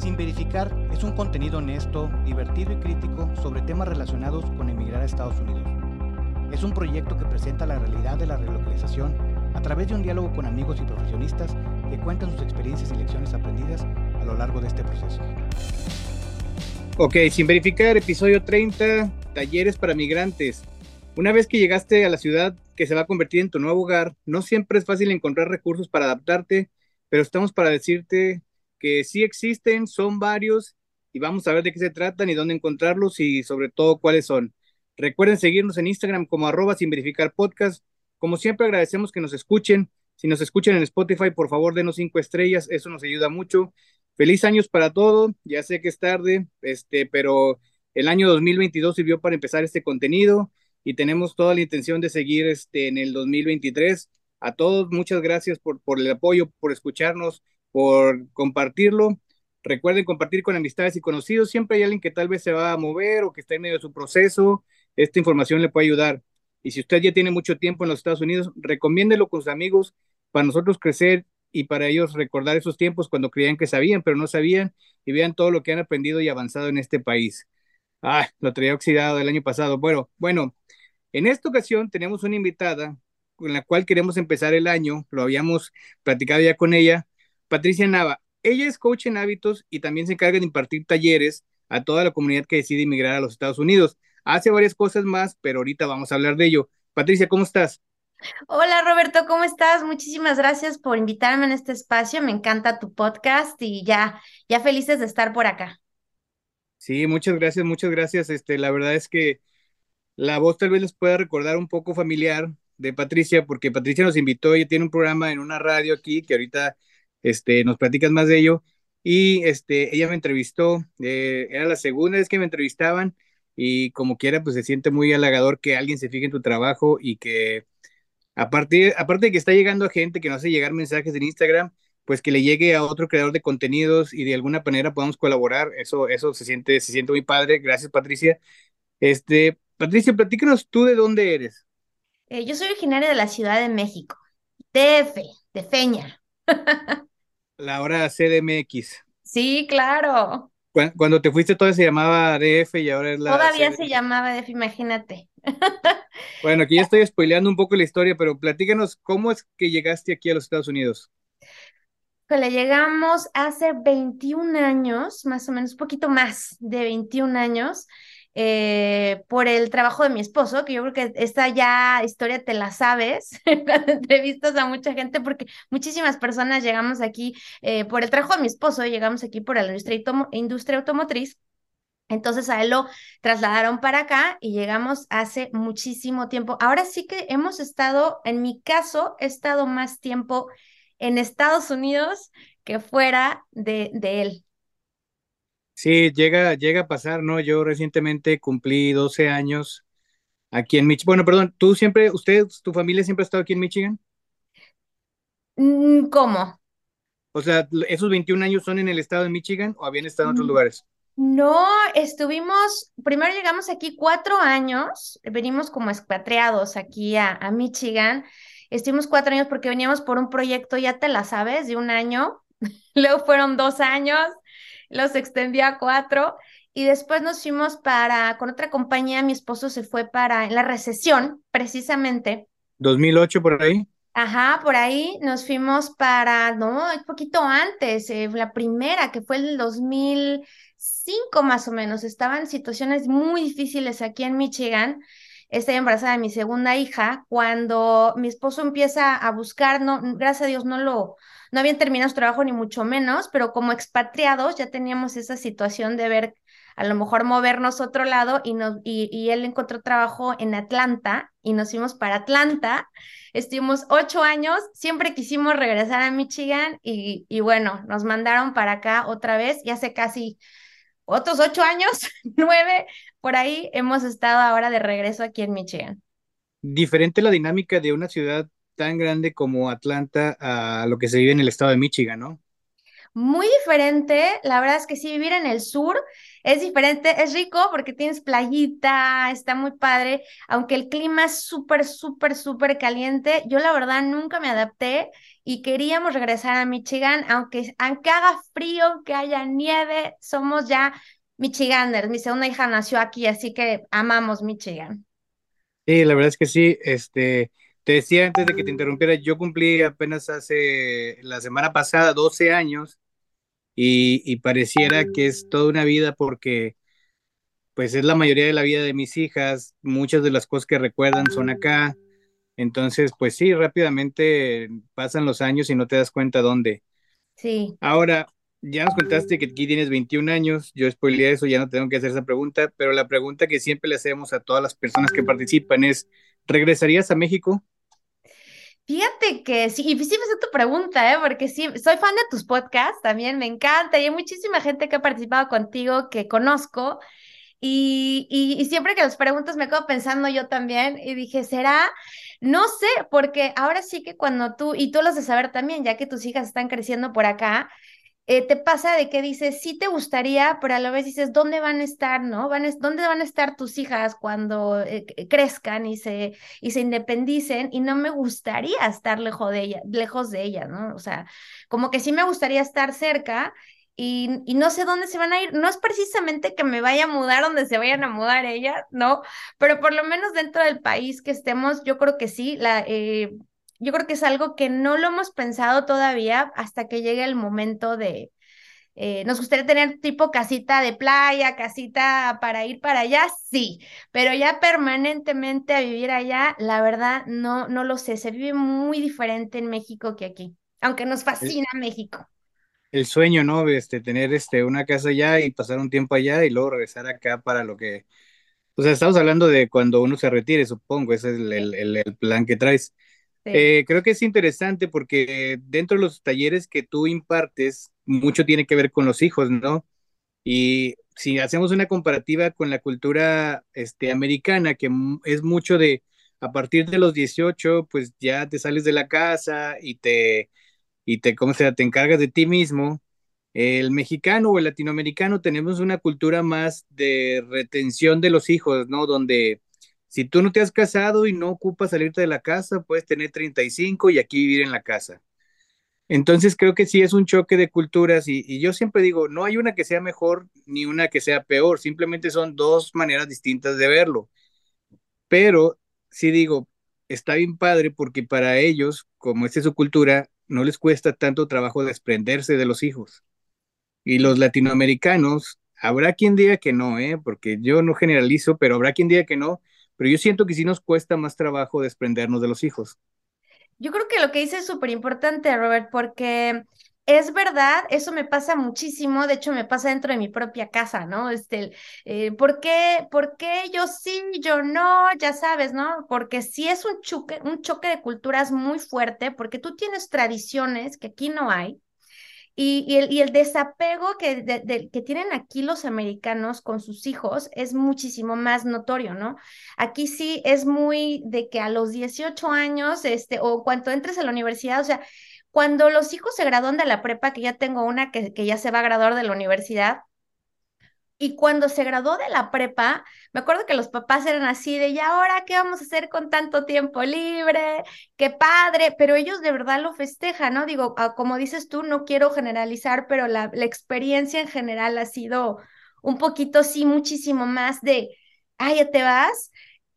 Sin verificar es un contenido honesto, divertido y crítico sobre temas relacionados con emigrar a Estados Unidos. Es un proyecto que presenta la realidad de la relocalización a través de un diálogo con amigos y profesionistas que cuentan sus experiencias y lecciones aprendidas a lo largo de este proceso. Ok, sin verificar, episodio 30, talleres para migrantes. Una vez que llegaste a la ciudad que se va a convertir en tu nuevo hogar, no siempre es fácil encontrar recursos para adaptarte, pero estamos para decirte que sí existen, son varios y vamos a ver de qué se tratan y dónde encontrarlos y sobre todo cuáles son. Recuerden seguirnos en Instagram como arroba sin verificar podcast. Como siempre agradecemos que nos escuchen. Si nos escuchan en Spotify, por favor denos cinco estrellas, eso nos ayuda mucho. Feliz años para todo, ya sé que es tarde, este, pero el año 2022 sirvió para empezar este contenido y tenemos toda la intención de seguir este, en el 2023. A todos, muchas gracias por, por el apoyo, por escucharnos, por compartirlo. Recuerden compartir con amistades y conocidos. Siempre hay alguien que tal vez se va a mover o que está en medio de su proceso. Esta información le puede ayudar. Y si usted ya tiene mucho tiempo en los Estados Unidos, recomiéndelo con sus amigos para nosotros crecer y para ellos recordar esos tiempos cuando creían que sabían, pero no sabían y vean todo lo que han aprendido y avanzado en este país. Ah, lo traía oxidado del año pasado. Bueno, bueno, en esta ocasión tenemos una invitada con la cual queremos empezar el año. Lo habíamos platicado ya con ella Patricia Nava. Ella es coach en hábitos y también se encarga de impartir talleres a toda la comunidad que decide emigrar a los Estados Unidos. Hace varias cosas más, pero ahorita vamos a hablar de ello. Patricia, ¿cómo estás? Hola Roberto, ¿cómo estás? Muchísimas gracias por invitarme en este espacio. Me encanta tu podcast y ya, ya felices de estar por acá. Sí, muchas gracias, muchas gracias. Este, la verdad es que la voz tal vez les pueda recordar un poco familiar de Patricia, porque Patricia nos invitó, ella tiene un programa en una radio aquí que ahorita este, nos platicas más de ello. Y este, ella me entrevistó, eh, era la segunda vez que me entrevistaban y como quiera, pues se siente muy halagador que alguien se fije en tu trabajo y que aparte, aparte de que está llegando a gente que nos hace llegar mensajes en Instagram, pues que le llegue a otro creador de contenidos y de alguna manera podamos colaborar, eso, eso se siente, se siente muy padre. Gracias, Patricia. Este, Patricia, platícanos tú de dónde eres. Eh, yo soy originaria de la Ciudad de México, DF, de Feña. La hora CDMX. Sí, claro. Cuando, te fuiste todavía se llamaba DF y ahora es la... Todavía se llamaba DF, imagínate. Bueno, aquí ya estoy spoileando un poco la historia, pero platícanos, ¿cómo es que llegaste aquí a los Estados Unidos? Pues le llegamos hace 21 años, más o menos, un poquito más de 21 años. Eh, por el trabajo de mi esposo, que yo creo que esta ya historia te la sabes las entrevistas a mucha gente, porque muchísimas personas llegamos aquí eh, por el trabajo de mi esposo, llegamos aquí por la industria, industria automotriz. Entonces a él lo trasladaron para acá y llegamos hace muchísimo tiempo. Ahora sí que hemos estado, en mi caso, he estado más tiempo en Estados Unidos que fuera de, de él. Sí, llega, llega a pasar, ¿no? Yo recientemente cumplí 12 años aquí en Michigan. Bueno, perdón, ¿tú siempre, usted, tu familia siempre ha estado aquí en Michigan? Mm, ¿Cómo? O sea, ¿esos 21 años son en el estado de Michigan o habían estado en otros mm, lugares? No, estuvimos, primero llegamos aquí cuatro años, venimos como expatriados aquí a, a Michigan. Estuvimos cuatro años porque veníamos por un proyecto, ya te la sabes, de un año. Luego fueron dos años los extendió a cuatro y después nos fuimos para, con otra compañía, mi esposo se fue para, en la recesión, precisamente. 2008 por ahí. Ajá, por ahí nos fuimos para, no, un poquito antes, eh, la primera, que fue el 2005 más o menos. Estaban situaciones muy difíciles aquí en Michigan. Estoy embarazada de mi segunda hija. Cuando mi esposo empieza a buscar, no, gracias a Dios no lo, no habían terminado su trabajo ni mucho menos, pero como expatriados ya teníamos esa situación de ver a lo mejor movernos a otro lado y, nos, y, él encontró trabajo en Atlanta y nos fuimos para Atlanta. Estuvimos ocho años, siempre quisimos regresar a Michigan y, y bueno, nos mandaron para acá otra vez y hace casi otros ocho años, nueve, por ahí hemos estado ahora de regreso aquí en Michigan. Diferente la dinámica de una ciudad tan grande como Atlanta a lo que se vive en el estado de Michigan, ¿no? muy diferente. La verdad es que sí, vivir en el sur es diferente, es rico porque tienes playita, está muy padre, aunque el clima es súper, súper, súper caliente. Yo la verdad nunca me adapté y queríamos regresar a Michigan, aunque, aunque haga frío, que haya nieve, somos ya Michiganders. Mi segunda hija nació aquí, así que amamos Michigan. Sí, la verdad es que sí. Este, te decía antes de que te interrumpiera, yo cumplí apenas hace la semana pasada 12 años y, pareciera que es toda una vida porque pues es la mayoría de la vida de mis hijas, muchas de las cosas que recuerdan son acá, entonces pues sí, rápidamente pasan los años y no te das cuenta dónde. Sí. Ahora, ya nos contaste que aquí tienes 21 años, yo spoileé eso, ya no tengo que hacer esa pregunta, pero la pregunta que siempre le hacemos a todas las personas que participan es, ¿regresarías a México? Fíjate que sí, y sí me tu pregunta, ¿eh? porque sí, soy fan de tus podcasts también, me encanta, y hay muchísima gente que ha participado contigo que conozco, y, y, siempre que los preguntas me quedo pensando yo también, y dije, ¿será? No sé, porque ahora sí que cuando tú, y tú lo de saber también, ya que tus hijas están creciendo por acá, eh, te pasa de que dices, sí te gustaría, pero a la vez dices, ¿dónde van a estar, no? ¿Dónde van a estar tus hijas cuando eh, crezcan y se, y se independicen? Y no me gustaría estar lejos de ella, lejos de ella, ¿no? O sea, como que sí me gustaría estar cerca y, y, no sé dónde se van a ir. No es precisamente que me vaya a mudar donde se vayan a mudar ellas, ¿no? Pero por lo menos dentro del país que estemos, yo creo que sí, la, eh, yo creo que es algo que no lo hemos pensado todavía hasta que llegue el momento de, eh, nos gustaría tener tipo casita de playa, casita para ir para allá, sí, pero ya permanentemente a vivir allá, la verdad no, no lo sé, se vive muy diferente en México que aquí, aunque nos fascina México. El sueño, ¿no? Este, tener este, una casa allá y pasar un tiempo allá y luego regresar acá para lo que... O sea, estamos hablando de cuando uno se retire, supongo, ese es el, el plan que traes. Eh, creo que es interesante porque dentro de los talleres que tú impartes, mucho tiene que ver con los hijos, ¿no? Y si hacemos una comparativa con la cultura este, americana, que es mucho de a partir de los 18, pues ya te sales de la casa y te, y te, ¿cómo se Te encargas de ti mismo. El mexicano o el latinoamericano tenemos una cultura más de retención de los hijos, ¿no? Donde si tú no te has casado y no ocupas salirte de la casa, puedes tener 35 y aquí vivir en la casa. Entonces creo que sí es un choque de culturas y, yo siempre digo, no hay una que sea mejor ni una que sea peor, simplemente son dos maneras distintas de verlo. Pero sí digo, está bien padre porque para ellos, como esta es su cultura, no les cuesta tanto trabajo desprenderse de los hijos. Y los latinoamericanos, habrá quien diga que no, ¿eh? porque yo no generalizo, pero habrá quien diga que no, pero yo siento que sí nos cuesta más trabajo desprendernos de los hijos. Yo creo que lo que dices es súper importante, Robert, porque es verdad, eso me pasa muchísimo, de hecho me pasa dentro de mi propia casa, ¿no? Este, eh, ¿por, qué, ¿Por qué yo sí, yo no? Ya sabes, ¿no? Porque sí es un choque, un choque de culturas muy fuerte, porque tú tienes tradiciones que aquí no hay, y, el, y el, desapego que, que tienen aquí los americanos con sus hijos es muchísimo más notorio, ¿no? Aquí sí es muy de que a los 18 años, este, o cuando entres a la universidad, o sea, cuando los hijos se gradúan de la prepa, que ya tengo una que, ya se va a graduar de la universidad, y cuando se graduó de la prepa, me acuerdo que los papás eran así de, ¿y ahora qué vamos a hacer con tanto tiempo libre? Qué padre, pero ellos de verdad lo festejan, ¿no? Digo, ah, como dices tú, no quiero generalizar, pero la, la experiencia en general ha sido un poquito, sí, muchísimo más de, ay, ya te vas,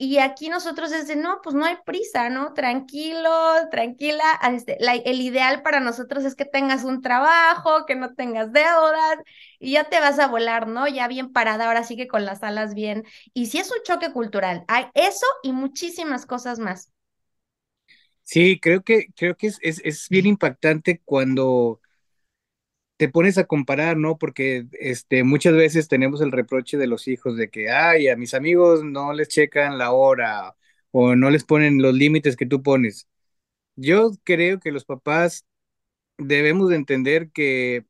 y aquí nosotros desde, no, pues no hay prisa, ¿no? Tranquilo, tranquila. Este, el ideal para nosotros es que tengas un trabajo, que no tengas deudas y ya te vas a volar, ¿no? Ya bien parada, ahora sigue con las alas bien. Y si es un choque cultural, hay eso y muchísimas cosas más. Sí, creo que, creo que es, es, es bien impactante cuando te pones a comparar, ¿no? Porque este, muchas veces tenemos el reproche de los hijos de que, ay, a mis amigos no les checan la hora o no les ponen los límites que tú pones. Yo creo que los papás debemos de entender que,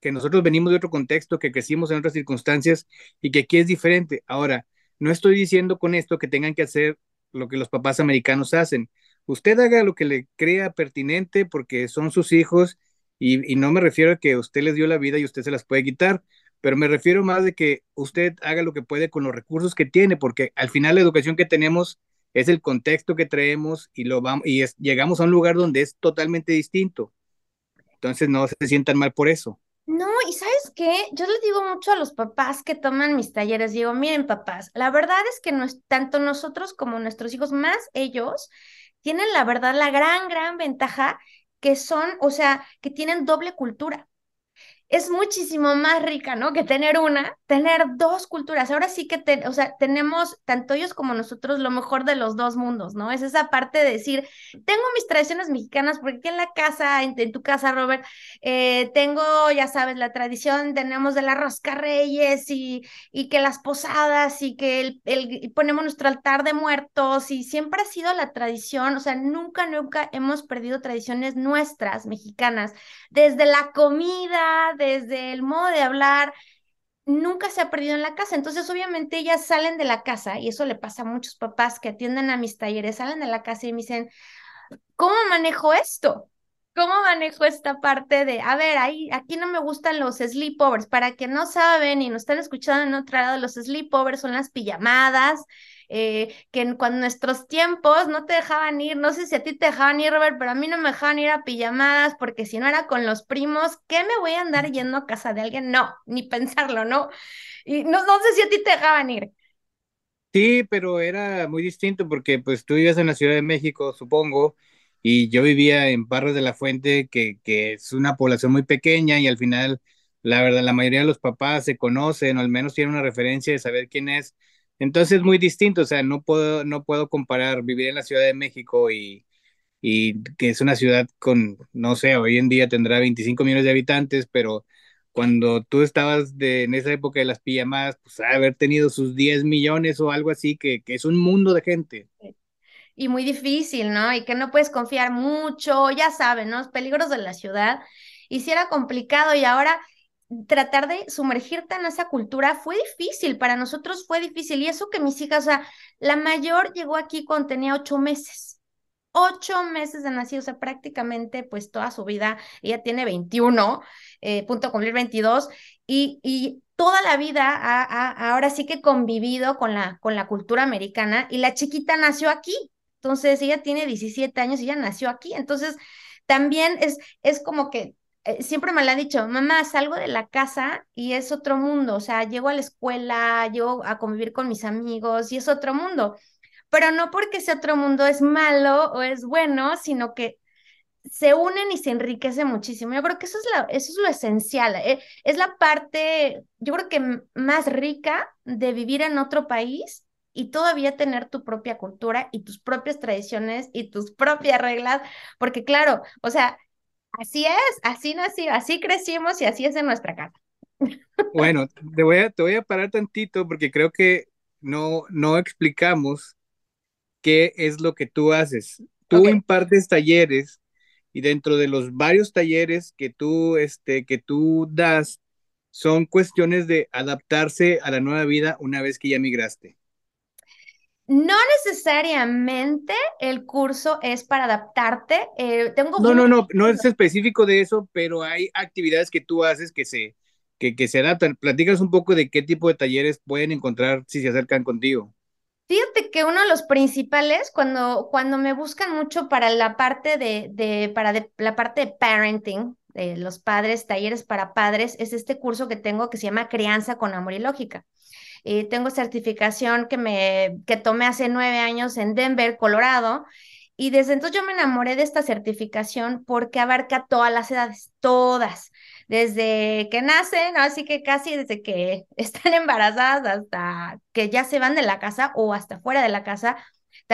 que nosotros venimos de otro contexto, que crecimos en otras circunstancias y que aquí es diferente. Ahora, no estoy diciendo con esto que tengan que hacer lo que los papás americanos hacen. Usted haga lo que le crea pertinente porque son sus hijos Y, no me refiero a que usted les dio la vida y usted se las puede quitar, pero me refiero más de que usted haga lo que puede con los recursos que tiene, porque al final la educación que tenemos es el contexto que traemos y, lo vamos, y llegamos a un lugar donde es totalmente distinto. Entonces no se sientan mal por eso. No, y sabes qué, yo les digo mucho a los papás que toman mis talleres, digo, miren papás, la verdad es que no es, tanto nosotros como nuestros hijos, más ellos, tienen la verdad la gran, gran ventaja que son, o sea, que tienen doble cultura es muchísimo más rica, ¿no? Que tener una, tener dos culturas. Ahora sí que, o sea, tenemos tanto ellos como nosotros lo mejor de los dos mundos, ¿no? Es esa parte de decir, tengo mis tradiciones mexicanas, porque en la casa, en, tu casa, Robert, eh, tengo, ya sabes, la tradición, tenemos de la rosca reyes y, y que las posadas y que el, ponemos nuestro altar de muertos y siempre ha sido la tradición, o sea, nunca, nunca hemos perdido tradiciones nuestras, mexicanas, desde la comida, desde el modo de hablar, nunca se ha perdido en la casa. Entonces, obviamente, ellas salen de la casa, y eso le pasa a muchos papás que atienden a mis talleres, salen de la casa y me dicen, ¿cómo manejo esto? ¿Cómo manejo esta parte de, a ver, ahí, aquí no me gustan los sleepovers, para que no saben y no están escuchando en otro lado, los sleepovers son las pijamadas, eh, que en cuando nuestros tiempos no te dejaban ir, no sé si a ti te dejaban ir, Robert, pero a mí no me dejaban ir a pijamadas porque si no era con los primos, ¿qué me voy a andar yendo a casa de alguien? No, ni pensarlo, ¿no? Y no, no sé si a ti te dejaban ir. Sí, pero era muy distinto porque pues tú vivías en la Ciudad de México, supongo, y yo vivía en Barros de la Fuente, que, que es una población muy pequeña y al final, la verdad, la mayoría de los papás se conocen o al menos tienen una referencia de saber quién es entonces es muy distinto, o sea, no puedo, no puedo comparar vivir en la Ciudad de México y, y que es una ciudad con, no sé, hoy en día tendrá 25 millones de habitantes, pero cuando tú estabas de, en esa época de las pijamadas, pues haber tenido sus 10 millones o algo así, que, que es un mundo de gente. Y muy difícil, ¿no? Y que no puedes confiar mucho, ya saben. Los peligros de la ciudad. Y si era complicado y ahora tratar de sumergirte en esa cultura fue difícil, para nosotros fue difícil. Y eso que mis hijas, o sea, la mayor llegó aquí cuando tenía ocho meses. Ocho meses de nacido, o sea, prácticamente pues toda su vida, ella tiene 21, eh, punto cumplir 22, y, y toda la vida ahora sí que convivido con la, con la cultura americana, y la chiquita nació aquí, entonces ella tiene 17 años y ella nació aquí, entonces también es, es como que eh, siempre me lo ha dicho, mamá, salgo de la casa y es otro mundo, o sea, llego a la escuela, llego a convivir con mis amigos y es otro mundo, pero no porque ese otro mundo es malo o es bueno, sino que se unen y se enriquece muchísimo. Yo creo que eso es, la, eso es lo esencial, eh, es la parte, yo creo que más rica de vivir en otro país y todavía tener tu propia cultura y tus propias tradiciones y tus propias reglas, porque claro, o sea, Así es, así nació, así crecimos y así es en nuestra casa. Bueno, te voy a, te voy a parar tantito porque creo que no, no explicamos qué es lo que tú haces. Tú impartes talleres y dentro de los varios talleres que tú, este, que tú das, son cuestiones de adaptarse a la nueva vida una vez que ya migraste. No necesariamente el curso es para adaptarte. Eh, tengo no, no, no, no es específico de eso, pero hay actividades que tú haces que se, que, que se adaptan. Platícanos un poco de qué tipo de talleres pueden encontrar si se acercan contigo. Fíjate que uno de los principales, cuando, cuando me buscan mucho para la parte de, de para la parte de parenting, de los padres, talleres para padres, es este curso que tengo que se llama Crianza con Amor y Lógica. Eh, tengo certificación que, me, que tomé hace nueve años en Denver, Colorado. Y desde entonces yo me enamoré de esta certificación porque abarca todas las edades, todas, desde que nacen, así que casi desde que están embarazadas hasta que ya se van de la casa o hasta fuera de la casa,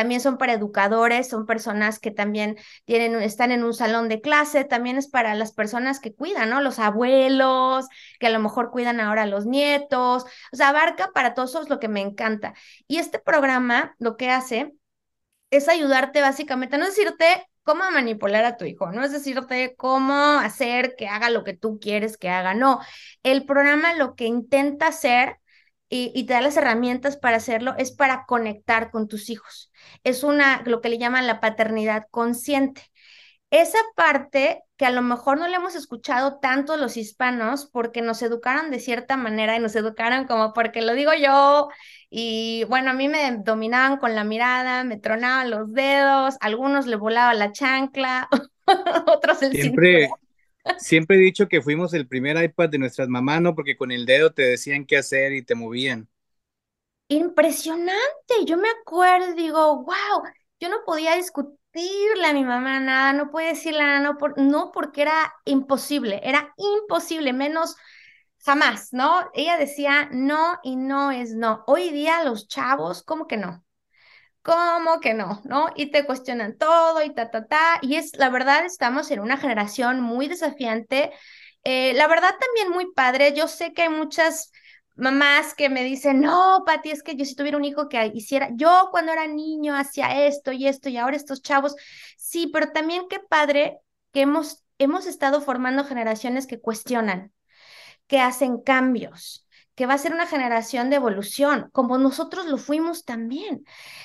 también son para educadores, son personas que también tienen, están en un salón de clase, también es para las personas que cuidan, ¿no? Los abuelos, que a lo mejor cuidan ahora a los nietos, o sea, abarca para todos, eso es lo que me encanta. Y este programa lo que hace es ayudarte básicamente, no decirte cómo manipular a tu hijo, no es decirte cómo hacer que haga lo que tú quieres que haga, no. El programa lo que intenta hacer y, te da las herramientas para hacerlo, es para conectar con tus hijos. Es una, lo que le llaman la paternidad consciente. esa parte que a lo mejor no le hemos escuchado tanto los hispanos porque nos educaron de cierta manera y nos educaron como porque lo digo yo y bueno, a mí me dominaban con la mirada, me tronaban los dedos, algunos le volaba la chancla, otros el siempre, siempre he dicho que fuimos el primer iPad de nuestras mamás, ¿no? Porque con el dedo te decían qué hacer y te movían. Impresionante, yo me acuerdo, digo, wow, yo no podía discutir decirle a mi mamá nada, no puede decirle nada, no, por, no porque era imposible, era imposible, menos jamás, ¿no? Ella decía no y no es no. Hoy día los chavos, ¿cómo que no? ¿Cómo que no? ¿No? Y te cuestionan todo y ta, ta, ta. Y es, la verdad, estamos en una generación muy desafiante. Eh, la verdad, también muy padre. Yo sé que hay muchas mamás que me dicen, no, Pati, es que yo si tuviera un hijo que hiciera, yo cuando era niño hacía esto y esto y ahora estos chavos, sí, pero también qué padre que hemos, hemos estado formando generaciones que cuestionan, que hacen cambios, que va a ser una generación de evolución, como nosotros lo fuimos también.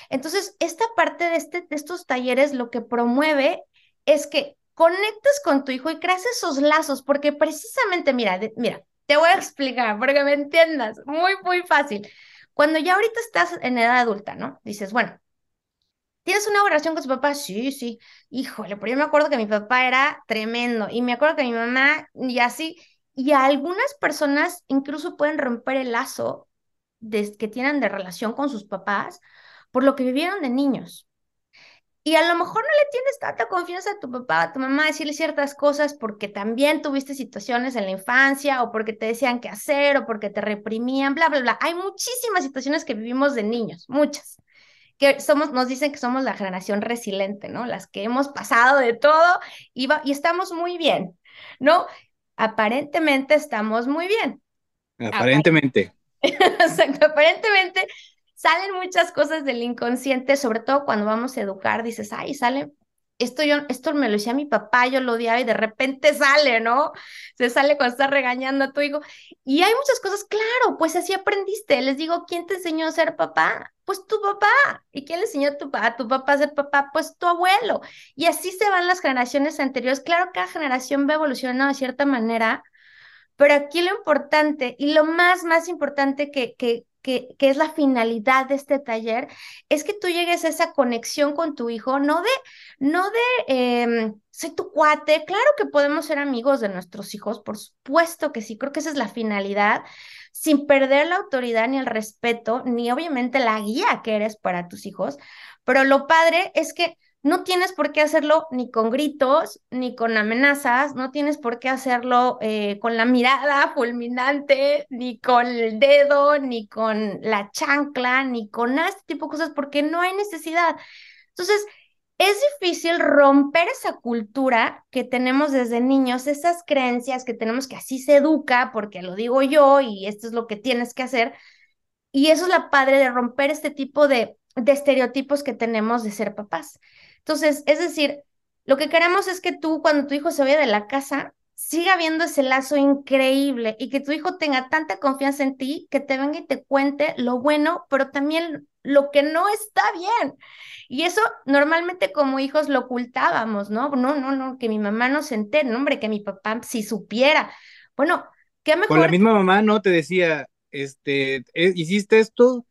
Entonces, esta parte de, este, de estos talleres lo que promueve es que conectes con tu hijo y creas esos lazos, porque precisamente, mira, mira, te voy a explicar porque me entiendas. Muy, muy fácil. Cuando ya ahorita estás en edad adulta, ¿no? Dices, bueno, ¿tienes una relación con tu papá? Sí, sí. Híjole, pero yo me acuerdo que mi papá era tremendo y me acuerdo que mi mamá y así. Y algunas personas incluso pueden romper el lazo que tienen de relación con sus papás por lo que vivieron de niños. Y a lo mejor no le tienes tanta confianza a tu papá, a tu mamá, a decirle ciertas cosas porque también tuviste situaciones en la infancia o porque te decían qué hacer o porque te reprimían, bla, bla, bla. Hay muchísimas situaciones que vivimos de niños, muchas, que somos, nos dicen que somos la generación resiliente, ¿no? Las que hemos pasado de todo y, y estamos muy bien, ¿no? Aparentemente estamos muy bien. Aparentemente. Exacto, aparentemente salen muchas cosas del inconsciente, sobre todo cuando vamos a educar, dices, ay, sale, esto, yo, esto me lo decía mi papá, yo lo odiaba y de repente sale, ¿no? Se sale cuando estás regañando a tu hijo. Y hay muchas cosas, claro, pues así aprendiste. Les digo, ¿quién te enseñó a ser papá? Pues tu papá. ¿Y quién le enseñó a tu, a tu papá a ser papá? Pues tu abuelo. Y así se van las generaciones anteriores. Claro, cada generación va evolucionando de cierta manera, pero aquí lo importante y lo más, más importante que, que, que, es la finalidad de este taller, es que tú llegues a esa conexión con tu hijo, no de, no de, eh, soy tu cuate, claro que podemos ser amigos de nuestros hijos, por supuesto que sí, creo que esa es la finalidad, sin perder la autoridad ni el respeto, ni obviamente la guía que eres para tus hijos, pero lo padre es que no tienes por qué hacerlo ni con gritos, ni con amenazas, no tienes por qué hacerlo eh, con la mirada fulminante, ni con el dedo, ni con la chancla, ni con este tipo de cosas, porque no hay necesidad. Entonces, es difícil romper esa cultura que tenemos desde niños, esas creencias que tenemos que así se educa, porque lo digo yo y esto es lo que tienes que hacer. Y eso es la padre de romper este tipo de, de estereotipos que tenemos de ser papás. Entonces, es decir, lo que queremos es que tú, cuando tu hijo se vaya de la casa, siga viendo ese lazo increíble y que tu hijo tenga tanta confianza en ti que te venga y te cuente lo bueno, pero también lo que no está bien. Y eso normalmente como hijos lo ocultábamos, ¿no? No, no, no, que mi mamá no se entere, no, hombre, que mi papá si supiera. Bueno, qué mejor. Con la misma mamá, ¿no? Te decía, este, eh, hiciste esto,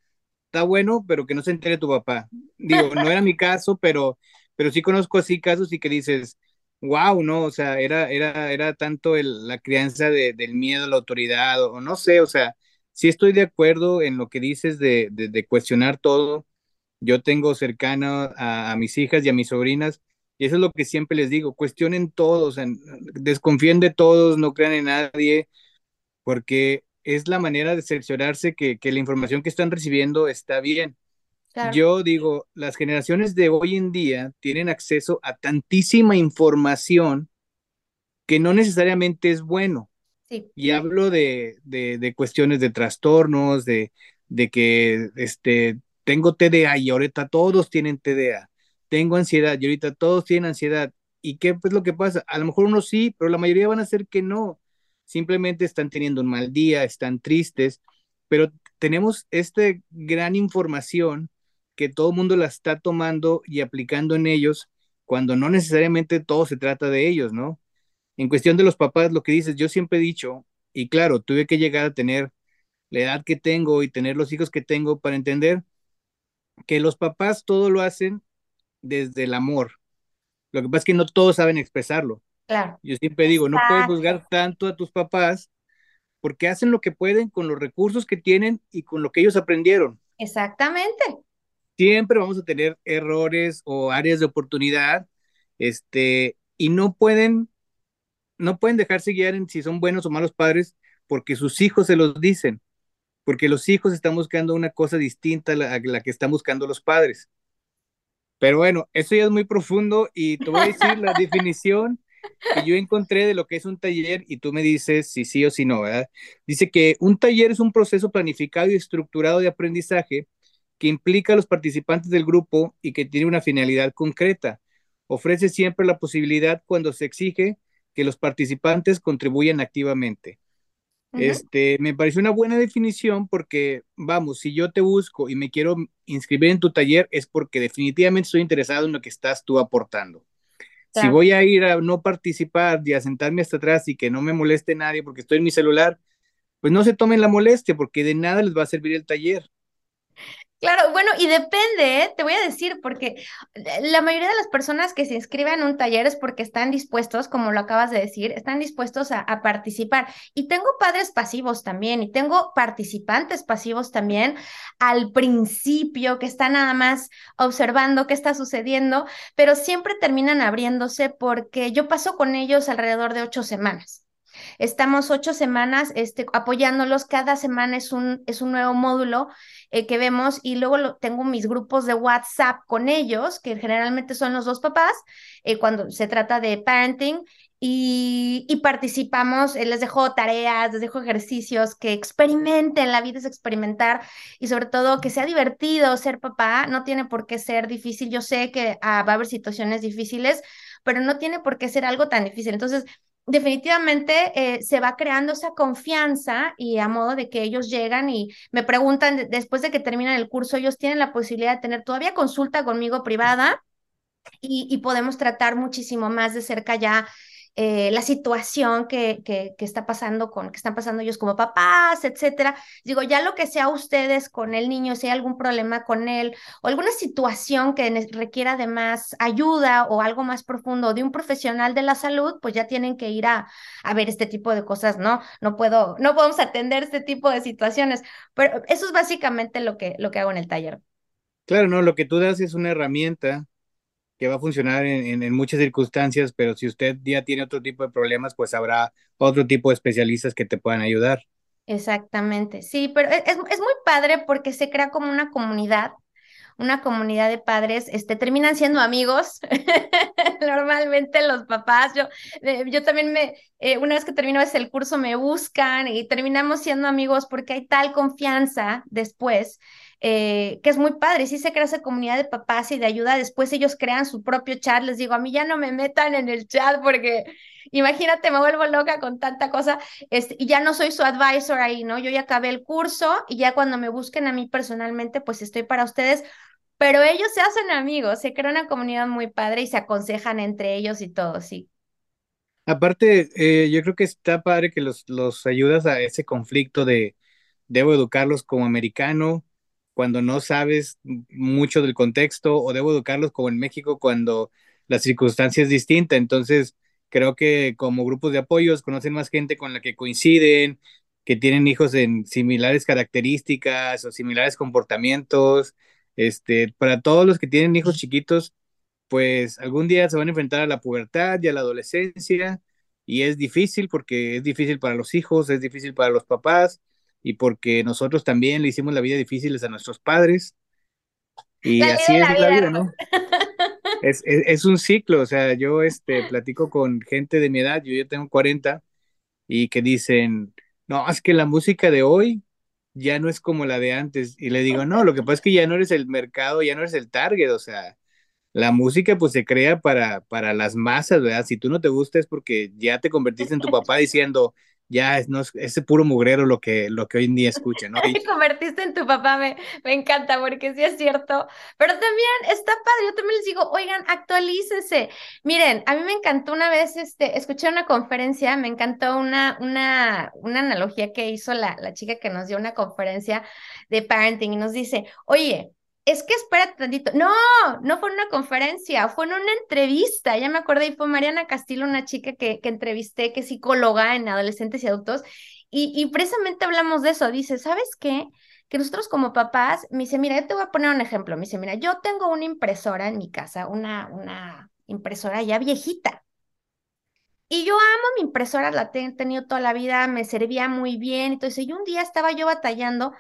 está bueno, pero que no se entere tu papá. Digo, no era mi caso, pero pero sí conozco así casos y que dices, wow, ¿no? O sea, era, era, era tanto el, la crianza de, del miedo a la autoridad, o, no sé, o sea, sí estoy de acuerdo en lo que dices de, de, cuestionar todo. Yo tengo cercano a, mis hijas y a mis sobrinas, y eso es lo que siempre les digo, cuestionen todo, desconfíen de todos, no crean en nadie, porque es la manera de cerciorarse que, que la información que están recibiendo está bien. Yo digo, las generaciones de hoy en día tienen acceso a tantísima información que no necesariamente es bueno. Y hablo de, de, cuestiones de trastornos, de, de que este, tengo TDA y ahorita todos tienen TDA. Tengo ansiedad y ahorita todos tienen ansiedad. ¿Y qué es lo que pasa? A lo mejor uno sí, pero la mayoría van a ser que no. Simplemente están teniendo un mal día, están tristes, pero tenemos esta gran información que todo el mundo la está tomando y aplicando en ellos cuando no necesariamente todo se trata de ellos, ¿no? En cuestión de los papás, lo que dices, yo siempre he dicho, y claro, tuve que llegar a tener la edad que tengo y tener los hijos que tengo para entender que los papás todo lo hacen desde el amor. Lo que pasa es que no todos saben expresarlo. Claro. Yo siempre digo, no puedes juzgar tanto a tus papás porque hacen lo que pueden con los recursos que tienen y con lo que ellos aprendieron. Exactamente. Siempre vamos a tener errores o áreas de oportunidad, este, y no pueden, no pueden dejarse guiar en si son buenos o malos padres porque sus hijos se los dicen, porque los hijos están buscando una cosa distinta a la, a la que están buscando los padres. Pero bueno, eso ya es muy profundo y te voy a decir la definición que yo encontré de lo que es un taller y tú me dices si sí o si no, ¿verdad? Dice que un taller es un proceso planificado y estructurado de aprendizaje que implica a los participantes del grupo y que tiene una finalidad concreta. Ofrece siempre la posibilidad cuando se exige que los participantes contribuyan activamente. Este, me pareció una buena definición porque, vamos, si yo te busco y me quiero inscribir en tu taller es porque definitivamente estoy interesado en lo que estás tú aportando. Si voy a ir a no participar y a sentarme hasta atrás y que no me moleste nadie porque estoy en mi celular, pues no se tomen la molestia porque de nada les va a servir el taller. Claro, bueno, y depende, ¿eh? te voy a decir, porque la mayoría de las personas que se inscriben en un taller es porque están dispuestos, como lo acabas de decir, están dispuestos a, a, participar. Y tengo padres pasivos también, y tengo participantes pasivos también al principio, que están nada más observando qué está sucediendo, pero siempre terminan abriéndose porque yo paso con ellos alrededor de ocho semanas. Estamos ocho semanas este, apoyándolos. Cada semana es un, es un nuevo módulo eh, que vemos y luego lo, tengo mis grupos de WhatsApp con ellos, que generalmente son los dos papás, eh, cuando se trata de parenting. Y, y, participamos, eh, les dejo tareas, les dejo ejercicios, que experimenten, la vida es experimentar y sobre todo que sea divertido ser papá, no tiene por qué ser difícil, yo sé que ah, va a haber situaciones difíciles, pero no tiene por qué ser algo tan difícil. Entonces, definitivamente eh, se va creando esa confianza y a modo de que ellos llegan y me preguntan después de que terminan el curso, ellos tienen la posibilidad de tener todavía consulta conmigo privada y, y podemos tratar muchísimo más de cerca ya eh, la situación que, que, está pasando con, que están pasando ellos como papás, etcétera. Digo, ya lo que sea ustedes con el niño, si hay algún problema con él o alguna situación que requiera de más ayuda o algo más profundo de un profesional de la salud, pues ya tienen que ir a, a ver este tipo de cosas, ¿no? No puedo, no podemos atender este tipo de situaciones, pero eso es básicamente lo que, lo que hago en el taller. Claro, no, lo que tú das es una herramienta que va a funcionar en, en, muchas circunstancias, pero si usted ya tiene otro tipo de problemas, pues habrá otro tipo de especialistas que te puedan ayudar. Exactamente, sí, pero e, es, es muy padre porque se crea como una comunidad, una comunidad de padres, este, terminan siendo amigos. Normalmente los papás, yo, eh, yo también me, eh, una vez que termino ese el curso, me buscan y terminamos siendo amigos porque hay tal confianza después eh, que es muy padre, sí se crea esa comunidad de papás y de ayuda, después ellos crean su propio chat, les digo, a mí ya no me metan en el chat porque imagínate, me vuelvo loca con tanta cosa, este, y ya no soy su advisor ahí, ¿no? Yo ya acabé el curso y ya cuando me busquen a mí personalmente, pues estoy para ustedes, pero ellos se hacen amigos, se crea una comunidad muy padre y se aconsejan entre ellos y todo, sí. Aparte, eh, yo creo que está padre que los, los ayudas a ese conflicto de debo educarlos como americano, cuando no sabes mucho del contexto o debo educarlos como en México cuando la circunstancia es distinta. Entonces, creo que como grupos de apoyos conocen más gente con la que coinciden, que tienen hijos en similares características o similares comportamientos. Este, para todos los que tienen hijos chiquitos, pues algún día se van a enfrentar a la pubertad y a la adolescencia y es difícil porque es difícil para los hijos, es difícil para los papás y porque nosotros también le hicimos la vida difícil a nuestros padres. Y así es la vida, ¿no? Es, es, un ciclo, o sea, yo este, platico con gente de mi edad, yo ya tengo 40, y que dicen, no, es que la música de hoy ya no es como la de antes. Y le digo, no, lo que pasa es que ya no eres el mercado, ya no eres el target, o sea, la música pues se crea para, para las masas, ¿verdad? Si tú no te gusta es porque ya te convertiste en tu papá diciendo, ya es, no, ese puro mugrero lo que, lo que hoy en día escucha, ¿no? Te convertiste en tu papá, me, me encanta porque sí es cierto, pero también está padre, yo también les digo, oigan, actualícese. Miren, a mí me encantó una vez, este, escuché una conferencia, me encantó una, una, una analogía que hizo la, la chica que nos dio una conferencia de parenting y nos dice, oye, es que espérate tantito. No, no fue una conferencia, fue en una entrevista. Ya me acordé, y fue Mariana Castillo, una chica que, que entrevisté, que es psicóloga en adolescentes y adultos, y, y precisamente hablamos de eso. Dice, ¿sabes qué? Que nosotros como papás, me dice, mira, yo te voy a poner un ejemplo. Me dice, mira, yo tengo una impresora en mi casa, una, una impresora ya viejita. Y yo amo mi impresora, la he tenido toda la vida, me servía muy bien. Entonces, y un día estaba yo batallando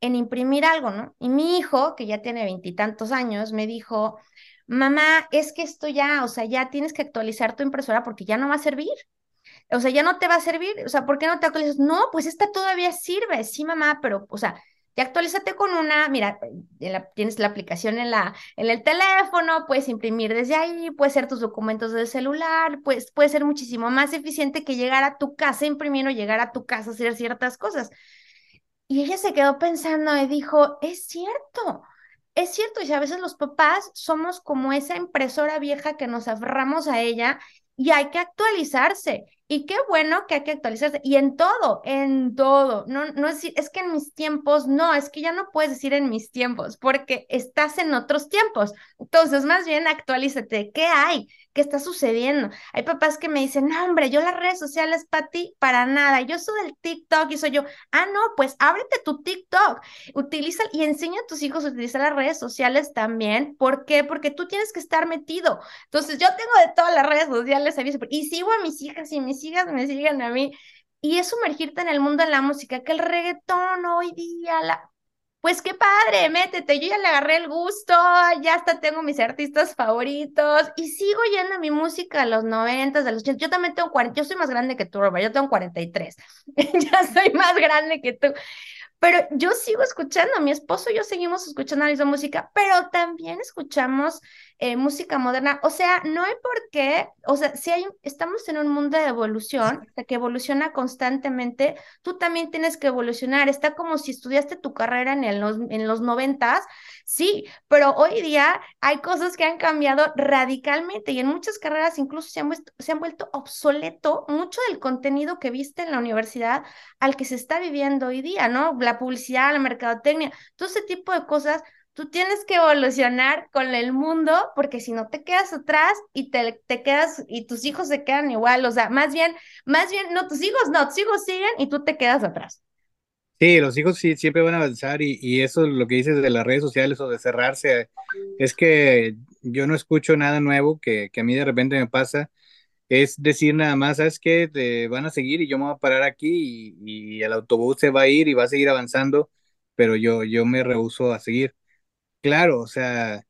en imprimir algo, ¿no? Y mi hijo, que ya tiene veintitantos años, me dijo, mamá, es que esto ya, o sea, ya tienes que actualizar tu impresora porque ya no va a servir. O sea, ya no te va a servir. O sea, ¿por qué no te actualizas? No, pues esta todavía sirve. Sí, mamá, pero, o sea, ya actualízate con una, mira, tienes la aplicación en, la, en el teléfono, puedes imprimir desde ahí, puedes hacer tus documentos del celular, pues puede ser muchísimo más eficiente que llegar a tu casa, imprimir o llegar a tu casa, hacer ciertas cosas. Y ella se quedó pensando y dijo, es cierto, es cierto, y a veces los papás somos como esa impresora vieja que nos aferramos a ella y hay que actualizarse. Y qué bueno que hay que actualizarse. Y en todo, en todo. No, no es, es que en mis tiempos, no, es que ya no puedes decir en mis tiempos, porque estás en otros tiempos. Entonces, más bien actualízate. ¿Qué hay? ¿Qué está sucediendo? Hay papás que me dicen, no, hombre, yo las redes sociales para ti, para nada. Yo soy del TikTok y soy yo, ah, no, pues ábrete tu TikTok. Utiliza y enseña a tus hijos a utilizar las redes sociales también. ¿Por qué? Porque tú tienes que estar metido. Entonces, yo tengo de todas las redes sociales y sigo a mis hijas y mis sigas, me sigan a mí. Y es sumergirte en el mundo de la música, que el reggaetón hoy día, la... pues qué padre, métete, yo ya le agarré el gusto, ya hasta tengo mis artistas favoritos y sigo yendo a mi música de los 90, de los 80. Yo también tengo 40, yo soy más grande que tú, Robert, yo tengo 43, ya soy más grande que tú. Pero yo sigo escuchando, mi esposo y yo seguimos escuchando la misma música, pero también escuchamos eh, música moderna. O sea, no hay por qué, o sea, si hay, estamos en un mundo de evolución, que evoluciona constantemente, tú también tienes que evolucionar. Está como si estudiaste tu carrera en, el, en los noventas, sí, pero hoy día hay cosas que han cambiado radicalmente y en muchas carreras incluso se han, se han vuelto obsoleto mucho del contenido que viste en la universidad al que se está viviendo hoy día, ¿no? La publicidad, la mercadotecnia, todo ese tipo de cosas tú tienes que evolucionar con el mundo porque si no te quedas atrás y te, te, quedas y tus hijos se quedan igual, o sea, más bien, más bien, no, tus hijos no, tus hijos siguen y tú te quedas atrás. Sí, los hijos sí, siempre van a avanzar y, y eso lo que dices de las redes sociales o de cerrarse, es que yo no escucho nada nuevo que, que a mí de repente me pasa, es decir nada más, ¿sabes qué? Te van a seguir y yo me voy a parar aquí y, y el autobús se va a ir y va a seguir avanzando, pero yo, yo me rehuso a seguir. Claro, o sea,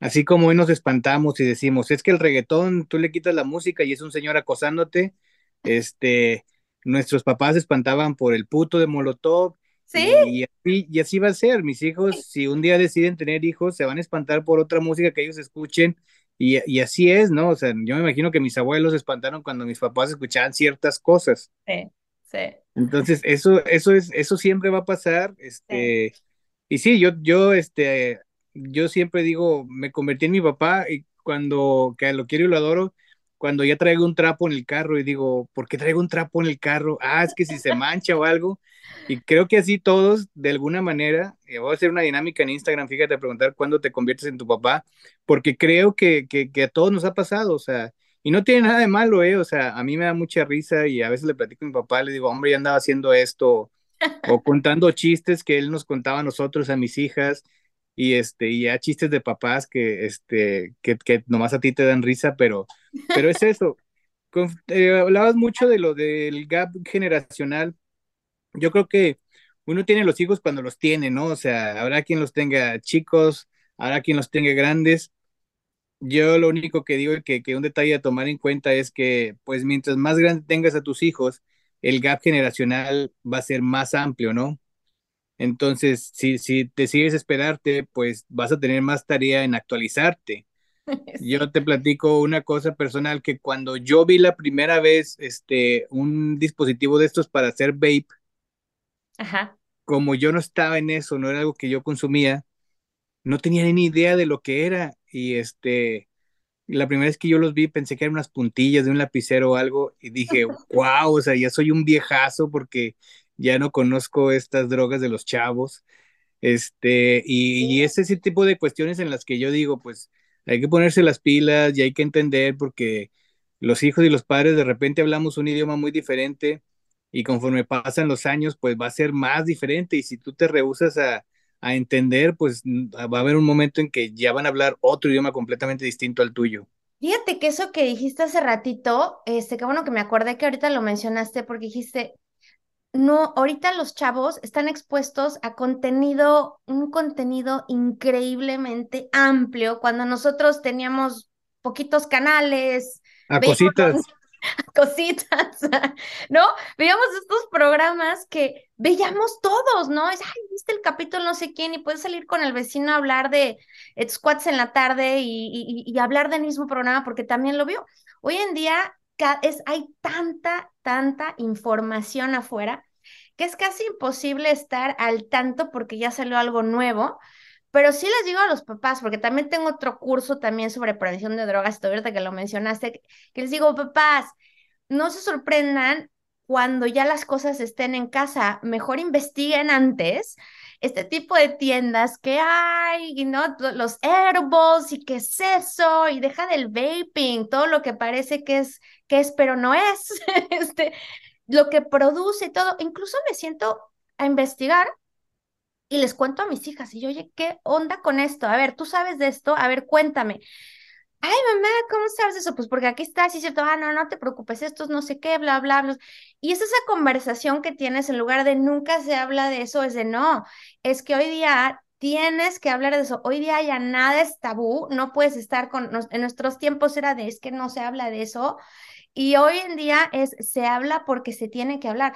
así como hoy nos espantamos y decimos, es que el reggaetón, tú le quitas la música y es un señor acosándote, este, nuestros papás se espantaban por el puto de Molotov. ¿Sí? Y, así, y así va a ser, mis hijos, si un día deciden tener hijos, se van a espantar por otra música que ellos escuchen, y, y así es, ¿no? O sea, yo me imagino que mis abuelos se espantaron cuando mis papás escuchaban ciertas cosas. Sí, sí. Entonces, eso, eso es, eso siempre va a pasar, este, sí y sí, yo, yo, este, yo siempre digo, me convertí en mi papá y cuando, que lo quiero y lo adoro, cuando ya traigo un trapo en el carro y digo, ¿por qué traigo un trapo en el carro? Ah, es que si se mancha o algo. Y creo que así todos, de alguna manera, voy a hacer una dinámica en Instagram, fíjate, a preguntar cuándo te conviertes en tu papá, porque creo que, que, que, a todos nos ha pasado, o sea, y no tiene nada de malo, ¿eh? O sea, a mí me da mucha risa y a veces le platico a mi papá, le digo, hombre, ya andaba haciendo esto, o contando chistes que él nos contaba a nosotros, a mis hijas, y este, y ya chistes de papás que, este, que, que nomás a ti te dan risa, pero, pero es eso. Eh, hablabas mucho de lo del gap generacional. Yo creo que uno tiene los hijos cuando los tiene, ¿no? O sea, habrá quien los tenga chicos, habrá quien los tenga grandes. Yo lo único que digo que, que un detalle a tomar en cuenta es que, pues, mientras más grande tengas a tus hijos, el gap generacional va a ser más amplio, ¿no? Entonces, si, si decides esperarte, pues vas a tener más tarea en actualizarte. Yo te platico una cosa personal que cuando yo vi la primera vez este un dispositivo de estos para hacer vape, Ajá. como yo no estaba en eso, no era algo que yo consumía, no tenía ni idea de lo que era y este la primera vez que yo los vi pensé que eran unas puntillas de un lapicero o algo y dije, wow, o sea, ya soy un viejazo porque ya no conozco estas drogas de los chavos. Este, y, y es ese tipo de cuestiones en las que yo digo, pues hay que ponerse las pilas y hay que entender porque los hijos y los padres de repente hablamos un idioma muy diferente y conforme pasan los años, pues va a ser más diferente y si tú te rehusas a, a entender, pues va a haber un momento en que ya van a hablar otro idioma completamente distinto al tuyo. Fíjate que eso que dijiste hace ratito, este, qué bueno que me acordé que ahorita lo mencionaste porque dijiste, no, ahorita los chavos están expuestos a contenido, un contenido increíblemente amplio, cuando nosotros teníamos poquitos canales, a cositas. cositas, ¿no? Veíamos estos programas que veíamos todos, ¿no? Es, ay, viste el capítulo no sé quién y puedes salir con el vecino a hablar de squats en la tarde y, y, y hablar del mismo programa porque también lo vio. Hoy en día es, hay tanta, tanta información afuera que es casi imposible estar al tanto porque ya salió algo nuevo. Pero sí les digo a los papás, porque también tengo otro curso también sobre prevención de drogas, ahorita que lo mencionaste, que les digo, papás, no se sorprendan cuando ya las cosas estén en casa, mejor investiguen antes este tipo de tiendas que hay, ¿no? Los herbos y qué es eso, y deja del vaping, todo lo que parece que es, que es, pero no es, este, lo que produce todo. Incluso me siento a investigar y les cuento a mis hijas, y yo, oye, ¿qué onda con esto? A ver, ¿tú sabes de esto? A ver, cuéntame. Ay, mamá, ¿cómo sabes eso? Pues porque aquí está, sí, cierto, ah, no, no te preocupes, esto no sé qué, bla, bla, bla. Y es esa conversación que tienes en lugar de nunca se habla de eso, es de no, es que hoy día tienes que hablar de eso. Hoy día ya nada es tabú, no puedes estar con, en nuestros tiempos era de, es que no se habla de eso. Y hoy en día es, se habla porque se tiene que hablar.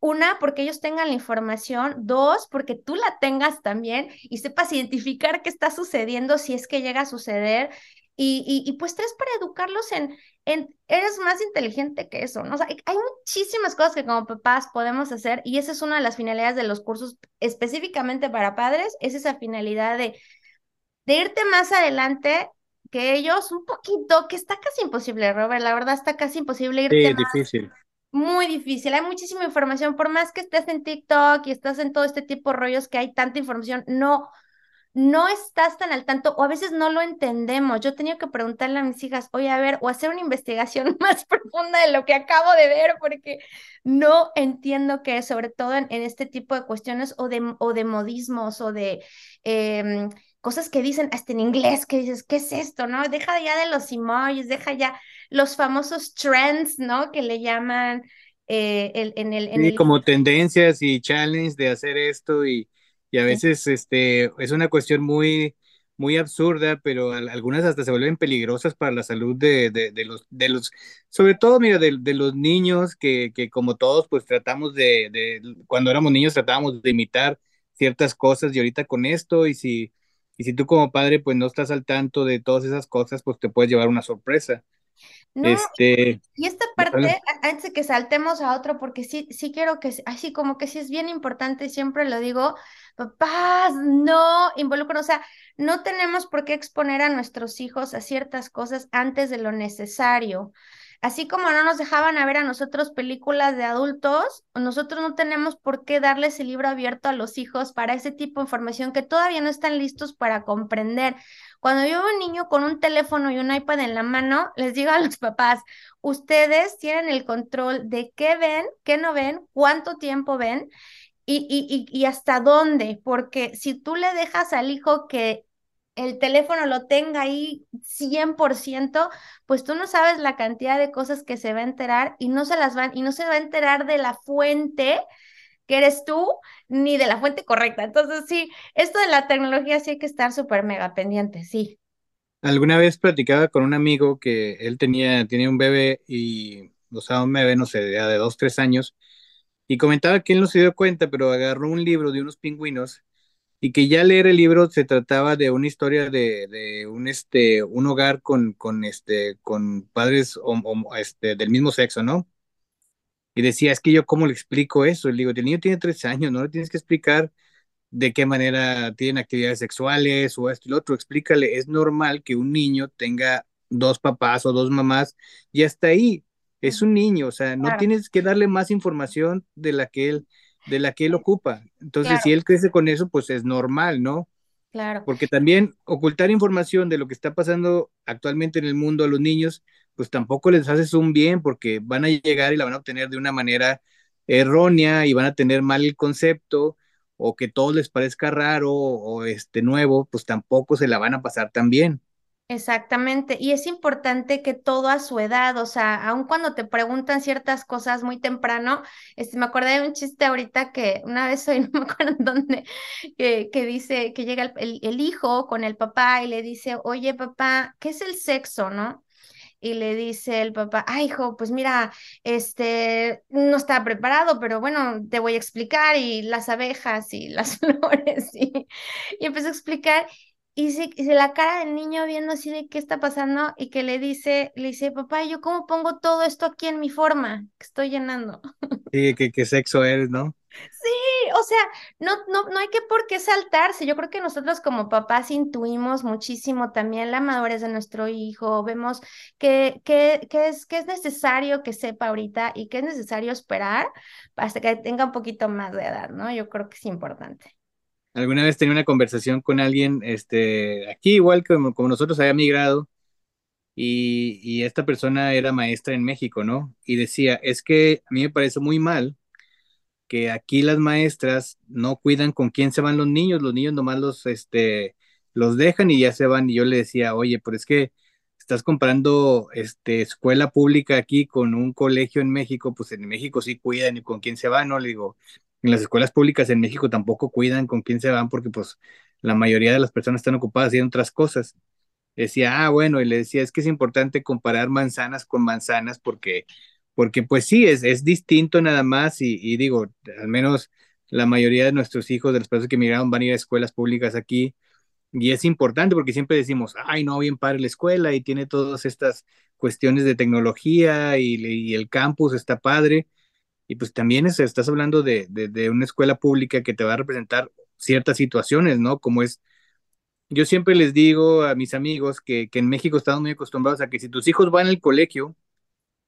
Una, porque ellos tengan la información. Dos, porque tú la tengas también y sepas identificar qué está sucediendo si es que llega a suceder. Y, y, pues tres, para educarlos en, en, eres más inteligente que eso, ¿no? O sea, hay muchísimas cosas que como papás podemos hacer y esa es una de las finalidades de los cursos específicamente para padres, es esa finalidad de, de irte más adelante que ellos un poquito, que está casi imposible, Robert, la verdad está casi imposible irte sí, difícil. Muy difícil, hay muchísima información, por más que estés en TikTok y estás en todo este tipo de rollos que hay tanta información, no, no estás tan al tanto o a veces no lo entendemos. Yo tenía que preguntarle a mis hijas, oye, a ver, o hacer una investigación más profunda de lo que acabo de ver, porque no entiendo que sobre todo en, este tipo de cuestiones o de, o de modismos o de... Eh, cosas que dicen hasta en inglés, que dices, ¿qué es esto? ¿No? Deja ya de los emojis, deja ya los famosos trends, ¿no? Que le llaman eh, el, en el... En sí, como tendencias y challenge de hacer esto y, y a veces este, es una cuestión muy, muy absurda, pero algunas hasta se vuelven peligrosas para la salud de, de, de los, de los, sobre todo, mira, de, de los niños que, que, como todos, pues tratamos de, de, cuando éramos niños tratábamos de imitar ciertas cosas y ahorita con esto y si y si tú como padre pues no estás al tanto de todas esas cosas, pues te puedes llevar una sorpresa. No, este, y esta parte, antes de que saltemos a otro, porque sí, sí quiero que, así como que sí es bien importante, siempre lo digo, papás, no involucran, o sea, no tenemos por qué exponer a nuestros hijos a ciertas cosas antes de lo necesario. Así como no nos dejaban a ver a nosotros películas de adultos, nosotros no tenemos por qué darles el libro abierto a los hijos para ese tipo de información que todavía no están listos para comprender. Cuando yo veo un niño con un teléfono y un iPad en la mano, les digo a los papás, ustedes tienen el control de qué ven, qué no ven, cuánto tiempo ven y, y, y, y hasta dónde, porque si tú le dejas al hijo que el teléfono lo tenga ahí 100%, pues tú no sabes la cantidad de cosas que se va a enterar y no se las van y no se va a enterar de la fuente que eres tú ni de la fuente correcta. Entonces, sí, esto de la tecnología sí hay que estar súper mega pendiente, sí. Alguna vez platicaba con un amigo que él tenía, tenía un bebé y, o sea, un bebé, no sé, de dos, tres años, y comentaba que él no se dio cuenta, pero agarró un libro de unos pingüinos y que ya leer el libro se trataba de una historia de, de un, este, un hogar con, con, este, con padres este, del mismo sexo, ¿no? Y decía, es que yo cómo le explico eso. Le digo, el niño tiene tres años, no le tienes que explicar de qué manera tienen actividades sexuales o esto y lo otro. Explícale, es normal que un niño tenga dos papás o dos mamás y hasta ahí es un niño, o sea, no tienes que darle más información de la que él de la que él ocupa. Entonces, si él crece con eso, pues es normal, ¿no? Claro. Porque también ocultar información de lo que está pasando actualmente en el mundo a los niños, pues tampoco les haces un bien porque van a llegar y la van a obtener de una manera errónea y van a tener mal el concepto o que todo les parezca raro o, este nuevo, pues tampoco se la van a pasar tan bien. Exactamente, y es importante que todo a su edad, o sea, aun cuando te preguntan ciertas cosas muy temprano, este, me acordé de un chiste ahorita que una vez hoy, no me acuerdo en dónde, que, que dice, que llega el, el, hijo con el papá y le dice, oye papá, ¿qué es el sexo, no? Y le dice el papá, ay, hijo, pues mira, este, no estaba preparado, pero bueno, te voy a explicar y las abejas y las flores y empezó a explicar y se, la cara del niño viendo así de qué está pasando y que le dice, le dice, papá, ¿yo cómo pongo todo esto aquí en mi forma que estoy llenando? Sí, qué, qué sexo eres, ¿no? Sí, o sea, no, no, no hay que por qué saltarse. Yo creo que nosotros como papás intuimos muchísimo también la madurez de nuestro hijo, vemos que, que, que, es, que es necesario que sepa ahorita y que es necesario esperar hasta que tenga un poquito más de edad, ¿no? Yo creo que es importante. Alguna vez tenía una conversación con alguien, este, aquí igual como, como nosotros había migrado, y, y, esta persona era maestra en México, ¿no? Y decía, es que a mí me parece muy mal que aquí las maestras no cuidan con quién se van los niños, los niños nomás los, este, los dejan y ya se van. Y yo le decía, oye, pero es que estás comparando este, escuela pública aquí con un colegio en México, pues en México sí cuidan y con quién se van, ¿no? Le digo, en las escuelas públicas en México tampoco cuidan con quién se van porque pues la mayoría de las personas están ocupadas haciendo otras cosas. Decía, ah, bueno, y le decía, es que es importante comparar manzanas con manzanas porque, porque pues sí, es, es distinto nada más y, digo, al menos la mayoría de nuestros hijos, de las personas que emigraron, van a ir a escuelas públicas aquí y es importante porque siempre decimos, ay, no, bien padre la escuela y tiene todas estas cuestiones de tecnología y, y el campus está padre, y pues también es, estás hablando de, de, una escuela pública que te va a representar ciertas situaciones, ¿no? Como es, yo siempre les digo a mis amigos que, que en México estamos muy acostumbrados a que si tus hijos van al colegio,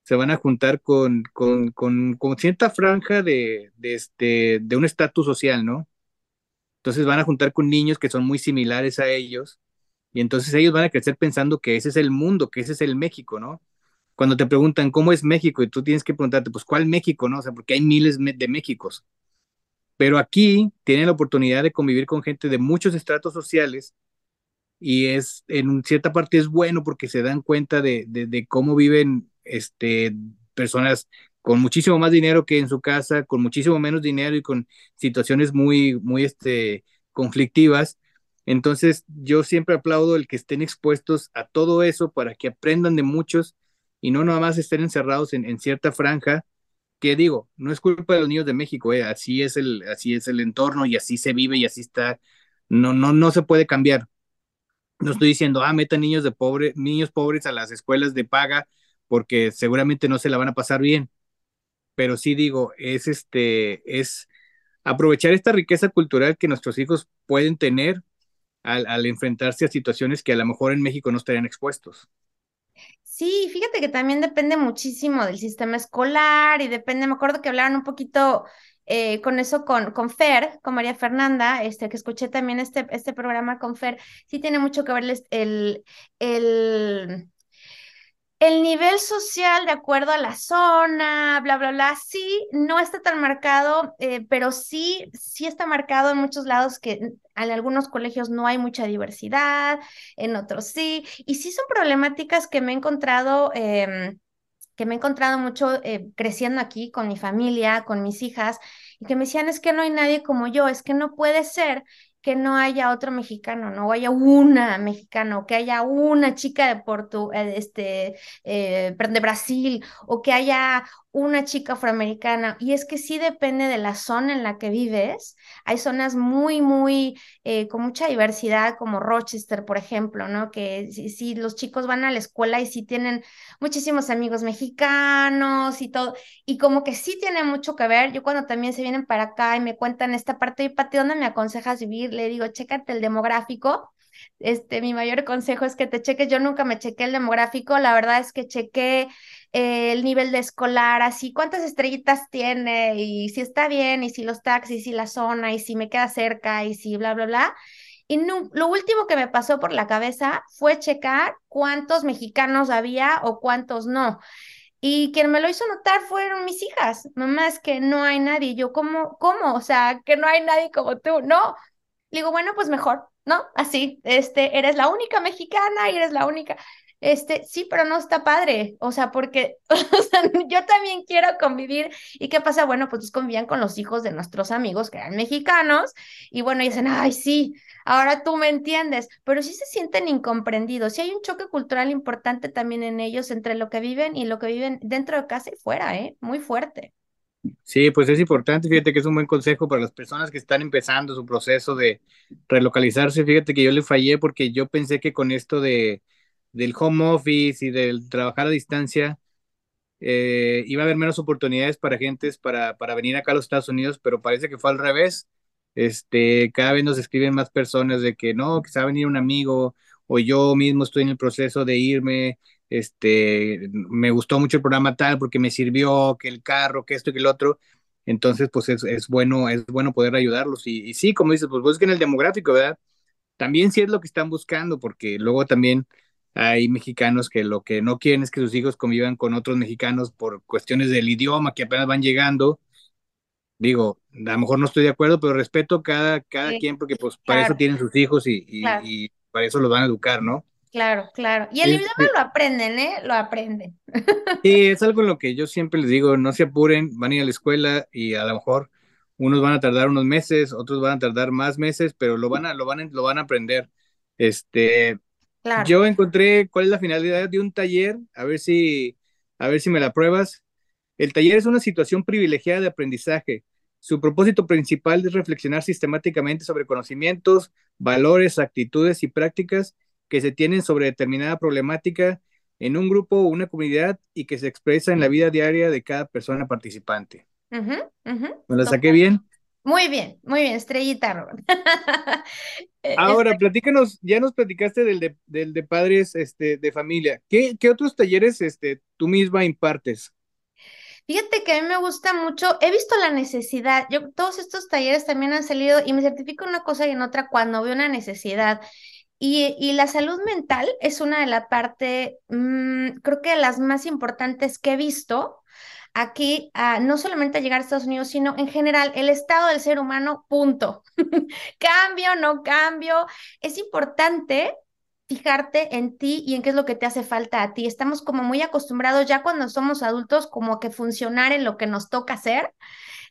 se van a juntar con, con, con, con cierta franja de, de, este, de un estatus social, ¿no? Entonces van a juntar con niños que son muy similares a ellos y entonces ellos van a crecer pensando que ese es el mundo, que ese es el México, ¿no? Cuando te preguntan cómo es México y tú tienes que preguntarte, pues, ¿cuál México? No, o sea, porque hay miles de Méxicos. Pero aquí tienen la oportunidad de convivir con gente de muchos estratos sociales y es, en cierta parte es bueno porque se dan cuenta de, de, cómo viven este, personas con muchísimo más dinero que en su casa, con muchísimo menos dinero y con situaciones muy, muy este, conflictivas. Entonces, yo siempre aplaudo el que estén expuestos a todo eso para que aprendan de muchos y no nada más estén encerrados en, cierta franja, que digo, no es culpa de los niños de México, eh, así, es el, así es el entorno y así se vive y así está, no, no, no se puede cambiar. No estoy diciendo, ah, metan niños de pobre, niños pobres a las escuelas de paga porque seguramente no se la van a pasar bien. Pero sí digo, es este, es aprovechar esta riqueza cultural que nuestros hijos pueden tener al, al enfrentarse a situaciones que a lo mejor en México no estarían expuestos. Sí, fíjate que también depende muchísimo del sistema escolar y depende, me acuerdo que hablaron un poquito eh, con eso con, con Fer, con María Fernanda, este, que escuché también este, este programa con Fer, sí tiene mucho que ver el, el el nivel social, de acuerdo a la zona, bla, bla, bla, sí, no está tan marcado, eh, pero sí, sí está marcado en muchos lados que en algunos colegios no hay mucha diversidad, en otros sí, y sí son problemáticas que me he encontrado. Em, que me he encontrado mucho eh, creciendo aquí con mi familia, con mis hijas, y que me decían, es que no hay nadie como yo, es que no puede ser que no haya otro mexicano, no haya una mexicana, o que haya una chica de Porto, eh, este, eh, de Brasil, o que haya una chica afroamericana. Y es que sí depende de la zona en la que vives. Hay zonas muy, muy, eh, con mucha diversidad, como Rochester, por ejemplo, ¿no? Que si, los chicos van a la escuela y sí tienen muchísimos amigos mexicanos y todo, y como que sí tiene mucho que ver. Yo cuando también se vienen para acá y me cuentan esta parte, y Pati, ¿dónde me aconsejas vivir? Le digo, chécate el demográfico este, mi mayor consejo es que te cheques. Yo nunca me chequé el demográfico, la verdad es que chequé eh, el nivel de escolar, así cuántas estrellitas tiene y si está bien y si los taxis y la zona y si me queda cerca y si bla, bla, bla. Y lo último que me pasó por la cabeza fue checar cuántos mexicanos había o cuántos no. Y quien me lo hizo notar fueron mis hijas. Mamá, es que no hay nadie. Yo, ¿cómo? ¿Cómo? O sea, que no hay nadie como tú. No. Le digo, bueno, pues mejor. ¿No? Así, este, eres la única mexicana y eres la única. Este, sí, pero no está padre, o sea, porque yo también quiero convivir. ¿Y qué pasa? Bueno, pues convivían con los hijos de nuestros amigos que eran mexicanos y bueno, dicen, ay, sí, ahora tú me entiendes, pero sí se sienten incomprendidos. Sí hay un choque cultural importante también en ellos entre lo que viven y lo que viven dentro de casa y fuera, ¿eh? Muy fuerte. Sí, pues es importante, fíjate que es un buen consejo para las personas que están empezando su proceso de relocalizarse. Fíjate que yo le fallé porque yo pensé que con esto de, del home office y del trabajar a distancia eh, iba a haber menos oportunidades para gentes para, para venir acá a los Estados Unidos, pero parece que fue al revés. Este, cada vez nos escriben más personas de que no, que se va a venir un amigo o yo mismo estoy en el proceso de irme este, me gustó mucho el programa tal porque me sirvió que el carro, que esto y que el otro. Entonces, pues es, es bueno, es bueno poder ayudarlos. Y, y, sí, como dices, pues busquen el demográfico, ¿verdad? También sí es lo que están buscando, porque luego también hay mexicanos que lo que no quieren es que sus hijos convivan con otros mexicanos por cuestiones del idioma que apenas van llegando. Digo, a lo mejor no estoy de acuerdo, pero respeto cada, cada quien porque pues para eso tienen sus hijos y, y, y para eso los van a educar, ¿no? Claro, claro. Y el idioma lo aprenden, ¿eh? Lo aprenden. Sí, es algo en lo que yo siempre les digo, no se apuren, van a ir a la escuela y a lo mejor unos van a tardar unos meses, otros van a tardar más meses, pero lo van a, lo van a, lo van a aprender. Este, yo encontré cuál es la finalidad de un taller, a ver si, a ver si me la pruebas. El taller es una situación privilegiada de aprendizaje. Su propósito principal es reflexionar sistemáticamente sobre conocimientos, valores, actitudes y prácticas que se tienen sobre determinada problemática en un grupo o una comunidad y que se expresa en la vida diaria de cada persona participante. ¿Me la saqué bien? Muy bien, muy bien, estrellita, e, Ahora, platícanos, ya nos platicaste del de, del de padres este, de familia. ¿Qué, ¿Qué, otros talleres este, tú misma impartes? Fíjate que a mí me gusta mucho, he visto la necesidad, yo todos estos talleres también han salido y me certifico una cosa y en otra cuando veo una necesidad. Y, la salud mental es una de las partes, mm, creo que de las más importantes que he visto aquí, no solamente llegar a Estados Unidos, sino en general, el estado del ser humano, punto. cambio, no cambio. Es importante fijarte en ti y en qué es lo que te hace falta a ti. Estamos como muy acostumbrados ya cuando somos adultos como que funcionar en lo que nos toca hacer,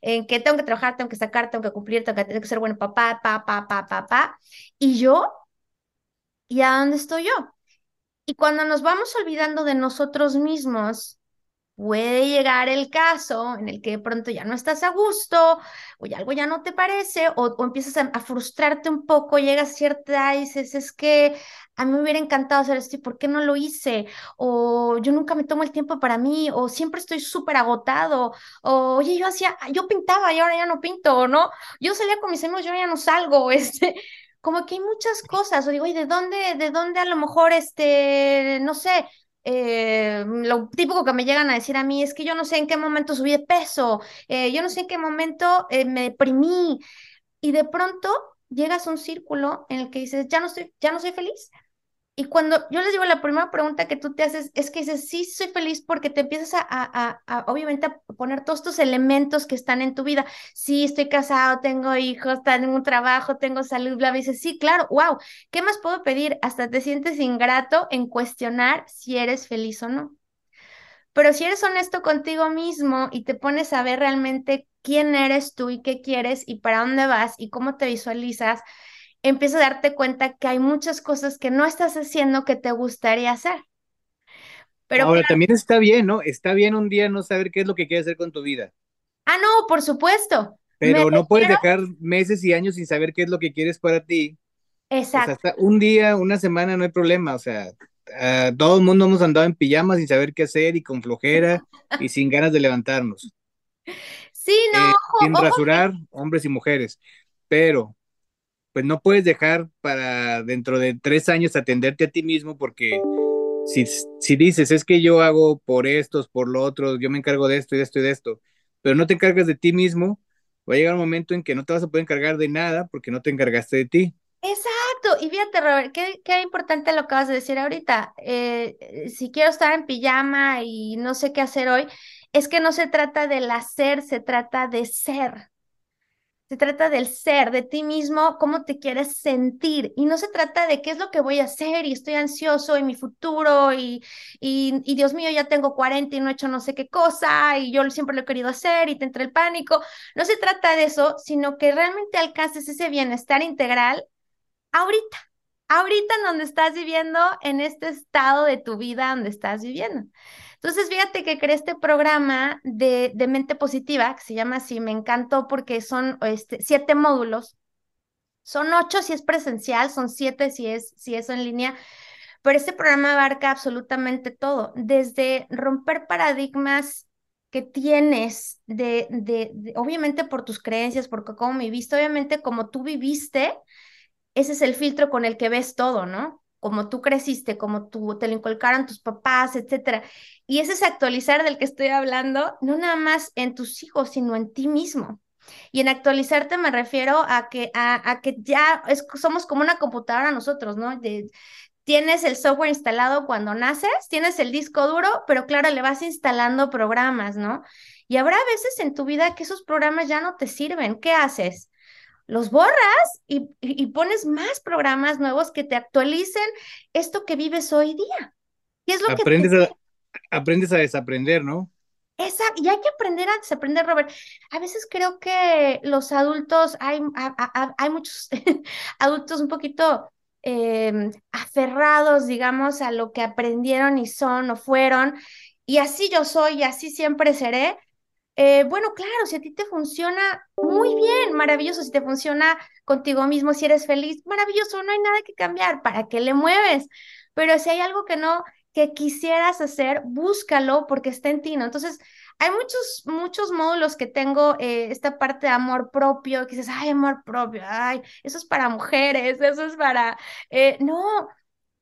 en que tengo que trabajar, tengo que sacar, tengo que cumplir, tengo que, tengo que ser bueno papá, papá, papá, papá. Y yo ¿Y a dónde estoy yo? Y cuando nos vamos olvidando de nosotros mismos, puede llegar el caso en el que de pronto ya no estás a gusto, o ya algo ya no te parece, o, empiezas a, frustrarte un poco, llegas a cierta edad y dices, es que a mí me hubiera encantado hacer esto y ¿por qué no lo hice? O yo nunca me tomo el tiempo para mí, o siempre estoy súper agotado, o oye, yo hacía, yo pintaba y ahora ya no pinto, ¿no? Yo salía con mis amigos, yo ya no salgo, este como que hay muchas cosas, o digo, ¿y de dónde, de dónde a lo mejor, este, no sé, eh, lo típico que me llegan a decir a mí es que yo no sé en qué momento subí de peso, eh, yo no sé en qué momento eh, me deprimí, y de pronto llegas a un círculo en el que dices, ya no estoy, ya no soy feliz, y cuando yo les digo, la primera pregunta que tú te haces es que dices, sí, soy feliz porque te empiezas a, obviamente, a poner todos estos elementos que están en tu vida. Sí, estoy casado, tengo hijos, tengo un trabajo, tengo salud, bla, bla. Y dices, sí, claro, wow, ¿qué más puedo pedir? Hasta te sientes ingrato en cuestionar si eres feliz o no. Pero si eres honesto contigo mismo y te pones a ver realmente quién eres tú y qué quieres y para dónde vas y cómo te visualizas, empiezas a darte cuenta que hay muchas cosas que no estás haciendo que te gustaría hacer. Pero Ahora, también está bien, ¿no? Está bien un día no saber qué es lo que quieres hacer con tu vida. Ah, no, por supuesto. Pero no puedes dejar meses y años sin saber qué es lo que quieres para ti. Exacto. hasta un día, una semana, no hay problema. O sea, todo el mundo hemos andado en pijamas sin saber qué hacer y con flojera y sin ganas de levantarnos. Sí, no. Eh, sin rasurar, hombres y mujeres. Pero, pues no puedes dejar para dentro de tres años atenderte a ti mismo porque si, si dices, es que yo hago por estos, por lo otro, yo me encargo de esto y de esto y de esto, pero no te encargas de ti mismo, va a llegar un momento en que no te vas a poder encargar de nada porque no te encargaste de ti. Exacto, y fíjate, Robert, qué, qué importante lo acabas de decir ahorita. Eh, si quiero estar en pijama y no sé qué hacer hoy, es que no se trata del hacer, se trata de ser. Se trata del ser, de ti mismo, cómo te quieres sentir. Y no se trata de qué es lo que voy a hacer y estoy ansioso en mi futuro y, y, y, Dios mío, ya tengo 40 y no he hecho no sé qué cosa y yo siempre lo he querido hacer y te entra el pánico. No se trata de eso, sino que realmente alcances ese bienestar integral ahorita, ahorita en donde estás viviendo, en este estado de tu vida donde estás viviendo. Entonces, fíjate que creé este programa de, de mente positiva, que se llama así, me encantó porque son este, siete módulos. Son ocho si es presencial, son siete si es, si es en línea, pero este programa abarca absolutamente todo, desde romper paradigmas que tienes de, de, obviamente por tus creencias, por cómo viviste, obviamente como tú viviste, ese es el filtro con el que ves todo, ¿no? Como tú creciste, como tú te lo inculcaron tus papás, etcétera. Y ese es actualizar del que estoy hablando, no nada más en tus hijos, sino en ti mismo. Y en actualizarte me refiero a que, a, que ya somos como una computadora nosotros, ¿no? tienes el software instalado cuando naces, tienes el disco duro, pero claro, le vas instalando programas, ¿no? Y habrá veces en tu vida que esos programas ya no te sirven. ¿Qué haces? Los borras y, pones más programas nuevos que te actualicen esto que vives hoy día. ¿Qué es lo aprendes que a, aprendes a desaprender, ¿no? Y hay que aprender a desaprender, Robert. A veces creo que los adultos, hay, hay muchos adultos un poquito em, aferrados, digamos, a lo que aprendieron y son o fueron, y así yo soy y así siempre seré, eh, bueno, claro, si a ti te funciona muy bien, maravilloso, si te funciona contigo mismo, si eres feliz, maravilloso, no hay nada que cambiar, ¿para qué le mueves? Pero si hay algo que no, que quisieras hacer, búscalo porque está en ti, ¿no? Entonces, hay muchos, muchos módulos que tengo, eh, esta parte de amor propio, que dices, ay, amor propio, ay, eso es para mujeres, eso es para, eh, no,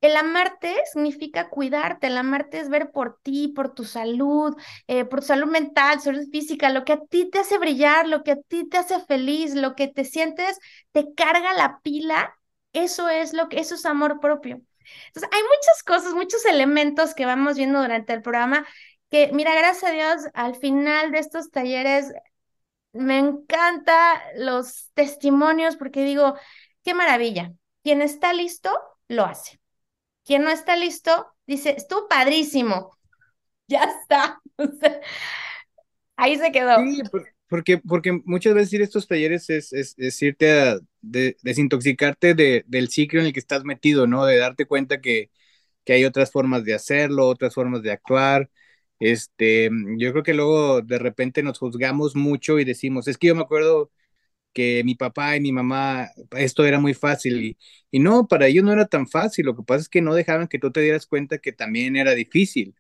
el amarte significa cuidarte, el amarte es ver por ti, por tu salud, eh, por tu salud mental, salud física, lo que a ti te hace brillar, lo que a ti te hace feliz, lo que te sientes, te carga la pila, eso es lo que, eso es amor propio. Entonces, hay muchas cosas, muchos elementos que vamos viendo durante el programa que, mira, gracias a Dios, al final de estos talleres me encanta los testimonios porque digo, qué maravilla. Quien está listo, lo hace. Quien no está listo, dice, estuvo padrísimo. Ya está. ahí se quedó. Sí, porque, porque muchas veces ir a estos talleres es, es, irte a desintoxicarte del ciclo en el que estás metido, ¿no? De darte cuenta que, que hay otras formas de hacerlo, otras formas de actuar. Este, yo creo que luego de repente nos juzgamos mucho y decimos, es que yo me acuerdo que mi papá y mi mamá, esto era muy fácil y, y, no, para ellos no era tan fácil, lo que pasa es que no dejaban que tú te dieras cuenta que también era difícil.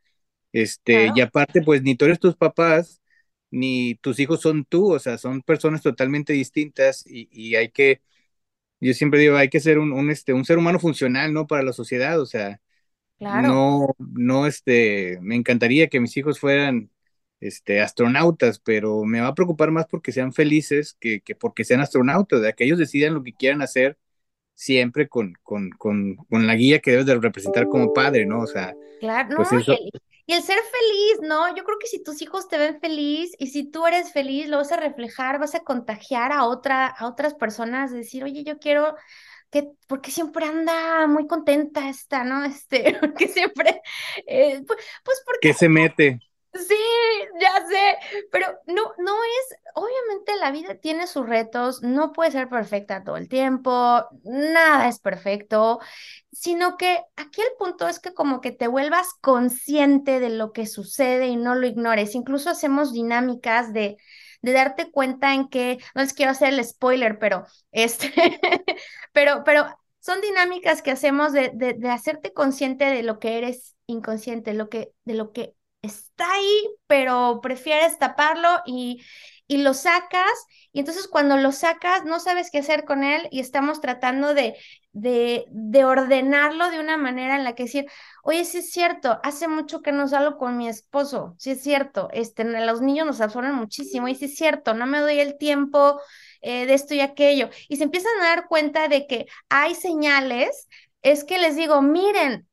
Este, y aparte, pues ni tú eres tus papás, ni tus hijos son tú, o sea, son personas totalmente distintas y, y hay que, yo siempre digo, hay que ser un, un, este, un ser humano funcional, ¿no? Para la sociedad, o sea, no, no, este, me encantaría que mis hijos fueran este, astronautas, pero me va a preocupar más porque sean felices que, que porque sean astronautas, de que ellos decidan lo que quieran hacer siempre con, con, con, con, la guía que debes de representar como padre, ¿no? O sea, claro, pues y, el, ser feliz, ¿no? Yo creo que si tus hijos te ven feliz y si tú eres feliz, lo vas a reflejar, vas a contagiar a, otra, a otras personas, decir, oye, yo quiero que, porque siempre anda muy contenta esta, ¿no? Este, porque siempre, eh, pues, pues porque... ¿Qué se mete? Sí, ya sé, pero no, no es, obviamente la vida tiene sus retos, no puede ser perfecta todo el tiempo, nada es perfecto, sino que aquí el punto es que como que te vuelvas consciente de lo que sucede y no lo ignores. Incluso hacemos dinámicas de, de darte cuenta en que, no les quiero hacer el spoiler, pero este, pero, pero son dinámicas que hacemos de, de, de hacerte consciente de lo que eres inconsciente, lo que, de lo que está ahí, pero prefieres taparlo y, y lo sacas, y entonces cuando lo sacas no sabes qué hacer con él y estamos tratando de, de, de ordenarlo de una manera en la que decir, oye, sí es cierto, hace mucho que no salgo con mi esposo, sí es cierto, este, los niños nos absorben muchísimo, y sí es cierto, no me doy el tiempo eh, de esto y aquello, y se empiezan a dar cuenta de que hay señales, es que les digo, miren,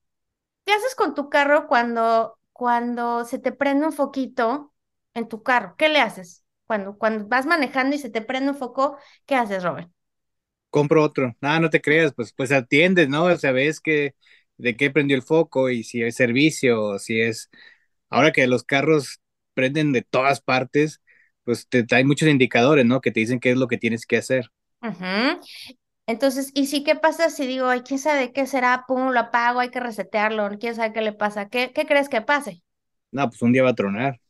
¿qué haces con tu carro cuando cuando se te prende un foquito en tu carro, ¿qué le haces? Cuando, cuando vas manejando y se te prende un foco, ¿qué haces, Robert? Compro otro. Nada, no te creas, pues, pues atiendes, ¿no? O sea, ves que de qué prendió el foco y si es servicio, o si es. Ahora que los carros prenden de todas partes, pues te, hay muchos indicadores, ¿no? Que te dicen qué es lo que tienes que hacer. Entonces, ¿y si qué pasa si digo, ay, quién sabe qué será? Pum, lo apago, hay que resetearlo, quién sabe qué le pasa? ¿Qué, qué crees que pase? No, pues un día va a tronar.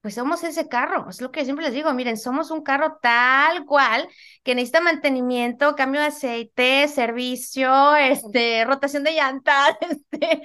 Pues somos ese carro, es lo que siempre les digo, miren, somos un carro tal cual que necesita mantenimiento, cambio de aceite, servicio, este, rotación de llantas, este,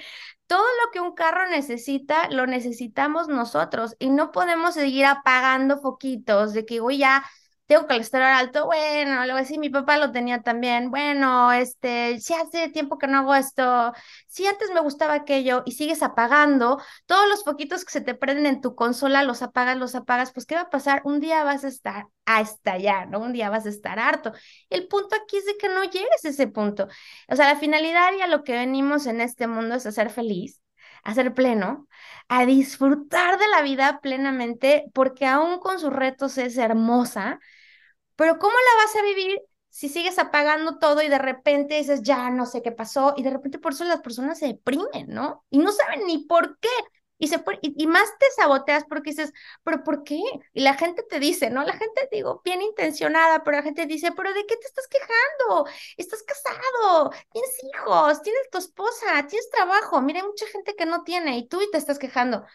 todo lo que un carro necesita, lo necesitamos nosotros y no podemos seguir apagando foquitos de que, voy ya tengo colesterol alto, bueno, luego sí, mi papá lo tenía también, bueno, este, si hace tiempo que no hago esto, si antes me gustaba aquello y sigues apagando, todos los foquitos que se te prenden en tu consola, los apagas, los apagas, pues ¿qué va a pasar? Un día vas a estar a estallar, ¿no? Un día vas a estar harto. El punto aquí es de que no llegues a ese punto. O sea, la finalidad y a lo que venimos en este mundo es a ser feliz, a ser pleno, a disfrutar de la vida plenamente, porque aún con sus retos es hermosa, pero ¿cómo la vas a vivir si sigues apagando todo y de repente dices, ya no sé qué pasó, y de repente por eso las personas se deprimen, ¿no? Y no saben ni por qué. Y, y, más te saboteas porque dices, ¿pero por qué? Y la gente te dice, ¿no? La gente, digo, bien intencionada, pero la gente dice, ¿pero de qué te estás quejando? Estás casado, tienes hijos, tienes tu esposa, tienes trabajo. Mira, hay mucha gente que no tiene y tú y te estás quejando.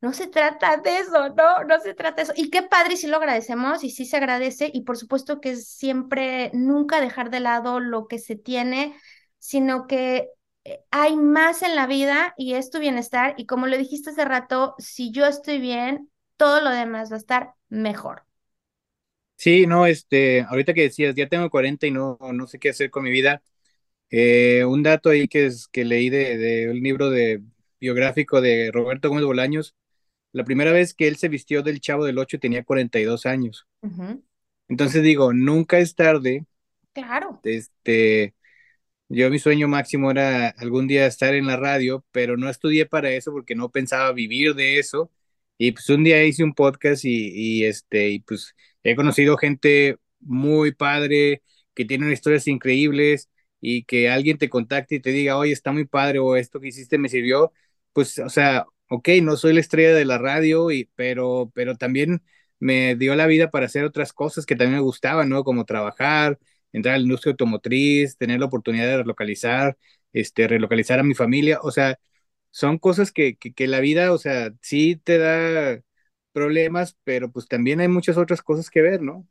No se trata de eso, no, no se trata de eso. Y qué padre si lo agradecemos y sí se agradece y por supuesto que siempre nunca dejar de lado lo que se tiene, sino que hay más en la vida y es tu bienestar y como lo dijiste hace rato, si yo estoy bien, todo lo demás va a estar mejor. Sí, no, este, ahorita que decías, ya tengo 40 y no, no sé qué hacer con mi vida. Eh, un dato ahí que, es, que leí de, de un libro de biográfico de Roberto Gómez Bolaños, la primera vez que él se vistió del Chavo del Ocho tenía 42 años. Entonces digo, nunca es tarde. Claro. Este, yo mi sueño máximo era algún día estar en la radio, pero no estudié para eso porque no pensaba vivir de eso. Y pues un día hice un podcast y, y este, y pues he conocido gente muy padre, que tienen historias increíbles y que alguien te contacte y te diga, oye, está muy padre o esto que hiciste me sirvió, pues, o sea, ok, no soy la estrella de la radio, y, pero, pero también me dio la vida para hacer otras cosas que también me gustaban, ¿no? Como trabajar, entrar a la industria automotriz, tener la oportunidad de relocalizar, este, relocalizar a mi familia, o sea, son cosas que, que, que la vida, o sea, sí te da problemas, pero pues también hay muchas otras cosas que ver, ¿no?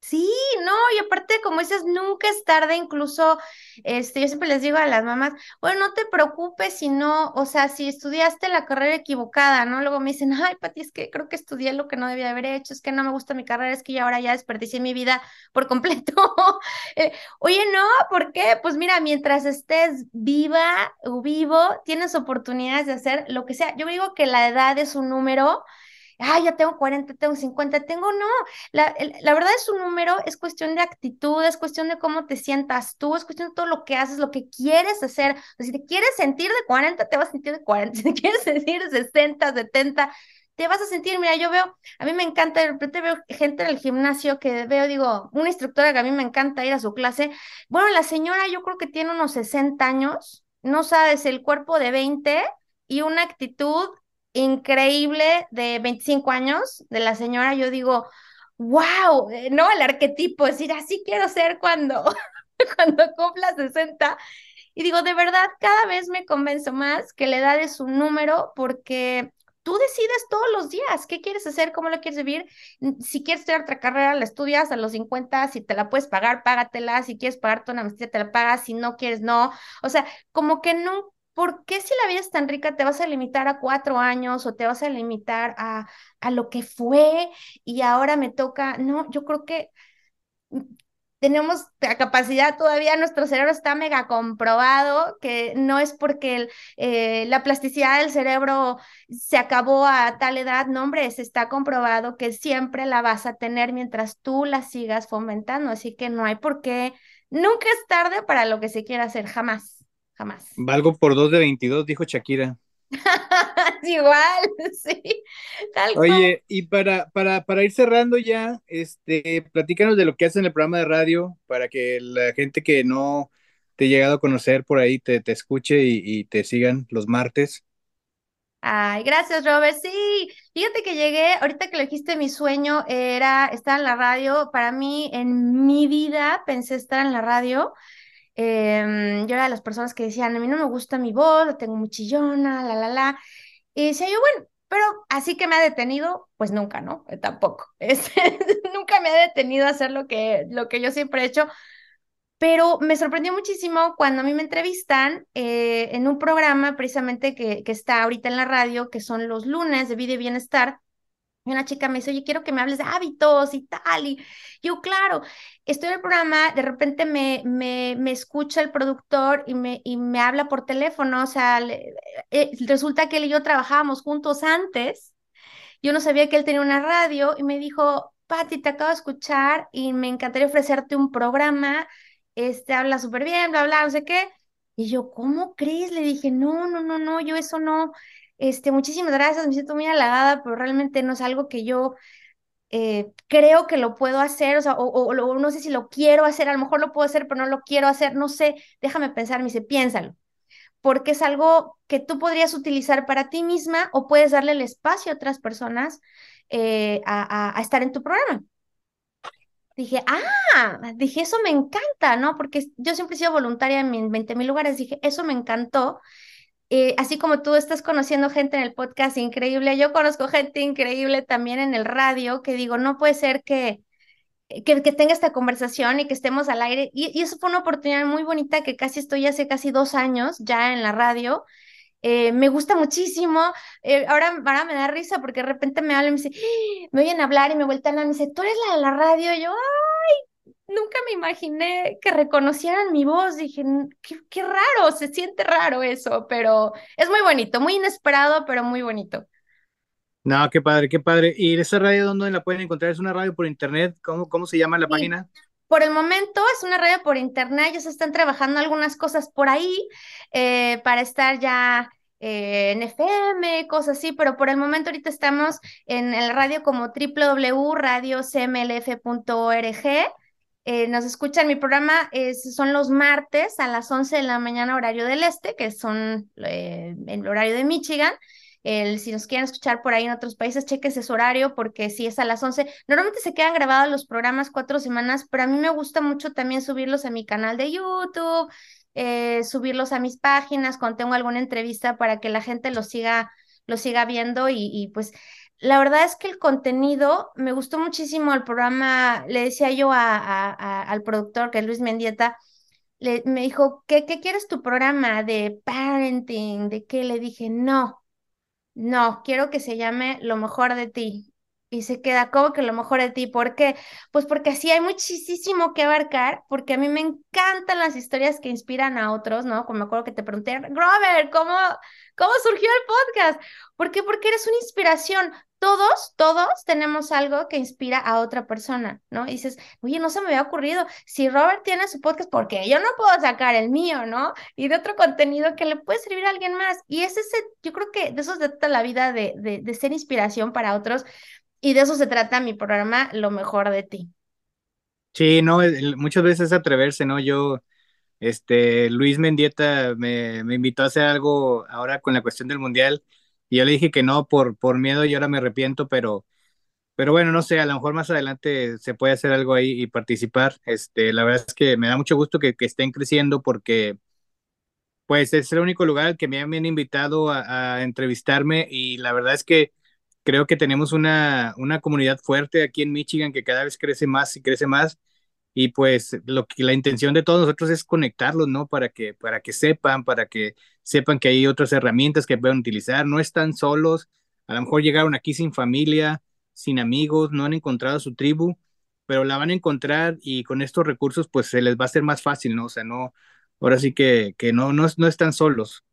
Sí, no, y aparte, como dices, nunca es tarde, incluso, este, yo siempre les digo a las mamás, bueno, no te preocupes si no, o sea, si estudiaste la carrera equivocada, ¿no? Luego me dicen, ay, Pati, es que creo que estudié lo que no debía haber hecho, es que no me gusta mi carrera, es que ya ahora ya desperdicié mi vida por completo. Eh, oye, no, ¿por qué? Pues mira, mientras estés viva o vivo, tienes oportunidades de hacer lo que sea. Yo digo que la edad es un número ah, ya tengo 40, tengo 50, tengo, no, la, la, verdad es un número, es cuestión de actitud, es cuestión de cómo te sientas tú, es cuestión de todo lo que haces, lo que quieres hacer. si te quieres sentir de 40, te vas a sentir de 40, si te quieres sentir de 60, 70, te vas a sentir, mira, yo veo, a mí me encanta, de repente veo gente en el gimnasio que veo, digo, una instructora que a mí me encanta ir a su clase. Bueno, la señora yo creo que tiene unos 60 años, no sabes, el cuerpo de 20 y una actitud increíble de 25 años de la señora, yo digo, wow, eh, ¿no? El arquetipo, es decir, así quiero ser cuando, cuando cumpla 60. Y digo, de verdad, cada vez me convenzo más que la edad es un número porque tú decides todos los días qué quieres hacer, cómo lo quieres vivir. Si quieres estudiar otra carrera, la estudias a los 50, si te la puedes pagar, págatela, si quieres pagarte una maestría, te la pagas, si no quieres, no. O sea, como que no, ¿por qué si la vida es tan rica te vas a limitar a cuatro años o te vas a limitar a, a lo que fue y ahora me toca? No, yo creo que tenemos la capacidad todavía, nuestro cerebro está mega comprobado, que no es porque eh, la plasticidad del cerebro se acabó a tal edad, no hombre, se está comprobado que siempre la vas a tener mientras tú la sigas fomentando, así que no hay por qué, nunca es tarde para lo que se quiera hacer, jamás, jamás. Valgo por dos de 22, dijo Shakira. Igual, sí. Oye, y para, para, para ir cerrando ya, este, platícanos de lo que haces en el programa de radio para que la gente que no te ha llegado a conocer por ahí te, te escuche y, te sigan los martes. Ay, gracias, Robert. Sí, fíjate que llegué, ahorita que le dijiste mi sueño era estar en la radio. Para mí, en mi vida, pensé estar en la radio. Em, yo era de las personas que decían, a mí no me gusta mi voz, tengo muy chillona, la, la, la. Y decía yo, bueno, pero así que me ha detenido, pues nunca, ¿no? Eh, tampoco. nunca me ha detenido a hacer lo que, lo que yo siempre he hecho. Pero me sorprendió muchísimo cuando a mí me entrevistan eh, en un programa precisamente que, que está ahorita en la radio, que son los lunes de vida y bienestar, y una chica me dice, oye, quiero que me hables de hábitos y tal. Y yo, claro, estoy en el programa, de repente me, me, me escucha el productor y me, y me habla por teléfono. O sea, eh, resulta que él y yo trabajábamos juntos antes. Yo no sabía que él tenía una radio y me dijo, Pati, te acabo de escuchar y me encantaría ofrecerte un programa. Este habla súper bien, bla, bla, no sé qué. Y yo, ¿cómo crees? Le dije, no, no, no, no, yo eso no. Este, muchísimas gracias, me siento muy halagada, pero realmente no es algo que yo eh, creo que lo puedo hacer, o sea, o, no sé si lo quiero hacer, a lo mejor lo puedo hacer, pero no lo quiero hacer, no sé, déjame pensar, me dice, piénsalo, porque es algo que tú podrías utilizar para ti misma o puedes darle el espacio a otras personas eh, a, a, estar en tu programa. Dije, ah, dije, eso me encanta, ¿no? Porque yo siempre he sido voluntaria en 20 mil lugares, dije, eso me encantó eh, así como tú estás conociendo gente en el podcast increíble, yo conozco gente increíble también en el radio que digo, no puede ser que, que, tenga esta conversación y que estemos al aire. Y, eso fue una oportunidad muy bonita que casi estoy hace casi dos años ya en la radio. Eh, me gusta muchísimo. Eh, ahora, ahora me da risa porque de repente me hablan y me dice, ¡Ah! me oyen hablar y me vueltan a y me dice, ¿tú eres la de la radio? Y yo, nunca me imaginé que reconocieran mi voz. Dije, qué, raro, se siente raro eso, pero es muy bonito, muy inesperado, pero muy bonito. No, qué padre, qué padre. ¿Y esa radio dónde la pueden encontrar? ¿Es una radio por internet? ¿Cómo, cómo se llama la página? Por el momento es una radio por internet, ellos están trabajando algunas cosas por ahí eh, para estar ya eh, en FM, cosas así, pero por el momento ahorita estamos en el radio como www.radiocmlf.org eh, nos escuchan, mi programa es, son los martes a las 11 de la mañana horario del este, que son eh, el horario de Michigan. El, si nos quieren escuchar por ahí en otros países, chequen ese horario porque si es a las 11, normalmente se quedan grabados los programas cuatro semanas, pero a mí me gusta mucho también subirlos a mi canal de YouTube, eh, subirlos a mis páginas cuando tengo alguna entrevista para que la gente los siga, los siga viendo y, y pues la verdad es que el contenido me gustó muchísimo el programa, le decía yo a, al productor, que es Luis Mendieta, le, me dijo, ¿qué, ¿qué quieres tu programa de parenting? ¿De qué? Le dije, no, no, quiero que se llame Lo mejor de ti y se queda como que lo mejor de ti. ¿Por qué? Pues porque así hay muchísimo que abarcar, porque a mí me encantan las historias que inspiran a otros, ¿no? Como me acuerdo que te pregunté, Robert, ¿cómo, cómo surgió el podcast? ¿Por qué? Porque eres una inspiración. Todos, todos tenemos algo que inspira a otra persona, ¿no? Y dices, oye, no se me había ocurrido. Si Robert tiene su podcast, ¿por qué yo no puedo sacar el mío, ¿no? Y de otro contenido que le puede servir a alguien más. Y es ese, yo creo que de eso se trata la vida, de, de, de ser inspiración para otros. Y de eso se trata mi programa, Lo mejor de ti. Sí, no, muchas veces atreverse, ¿no? Yo, este, Luis Mendieta me, me invitó a hacer algo ahora con la cuestión del mundial y yo le dije que no por, por miedo y ahora me arrepiento, pero, pero bueno, no sé, a lo mejor más adelante se puede hacer algo ahí y participar. Este, la verdad es que me da mucho gusto que, que estén creciendo porque pues es el único lugar al que me han invitado a, a, entrevistarme y la verdad es que creo que tenemos una, una comunidad fuerte aquí en Michigan que cada vez crece más y crece más y pues lo que la intención de todos nosotros es conectarlos, ¿no? Para que, para que sepan, para que sepan que hay otras herramientas que pueden utilizar, no están solos, a lo mejor llegaron aquí sin familia, sin amigos, no han encontrado su tribu, pero la van a encontrar y con estos recursos pues se les va a hacer más fácil, ¿no? O sea, no, ahora sí que, que no, no, no están solos.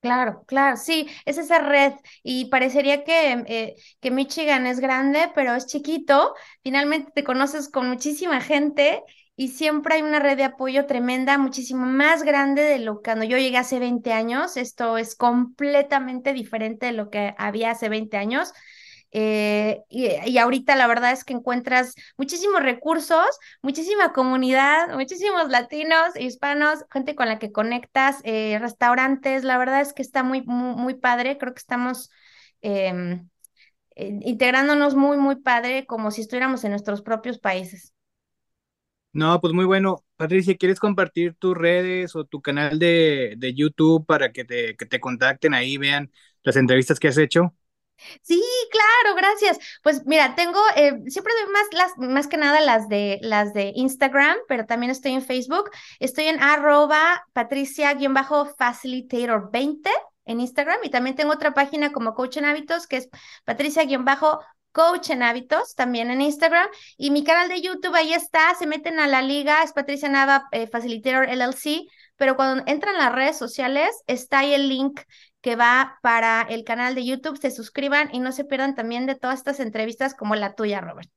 Claro, claro, sí, es esa red y parecería que, eh, que Michigan es grande, pero es chiquito. Finalmente te conoces con muchísima gente y siempre hay una red de apoyo tremenda, muchísimo más grande de lo que cuando yo llegué hace 20 años. Esto es completamente diferente de lo que había hace 20 años. Eh, y, ahorita la verdad es que encuentras muchísimos recursos, muchísima comunidad, muchísimos latinos, hispanos, gente con la que conectas, eh, restaurantes, la verdad es que está muy, muy, muy padre, creo que estamos em, integrándonos muy, muy padre, como si estuviéramos en nuestros propios países. No, pues muy bueno. Patricia, ¿quieres compartir tus redes o tu canal de, de YouTube para que te, que te contacten ahí, vean las entrevistas que has hecho? Sí, claro, gracias. Pues mira, tengo, eh, siempre doy más, las, más que nada las de, las de Instagram, pero también estoy en Facebook. Estoy en arroba patricia-facilitator20 en Instagram y también tengo otra página como Coach en Hábitos que es patricia-coach en Hábitos también en Instagram y mi canal de YouTube ahí está, se meten a la liga, es Patricia Nava eh, Facilitator LLC, pero cuando entran las redes sociales está ahí el link que va para el canal de YouTube. Se suscriban y no se pierdan también de todas estas entrevistas como la tuya, Robert.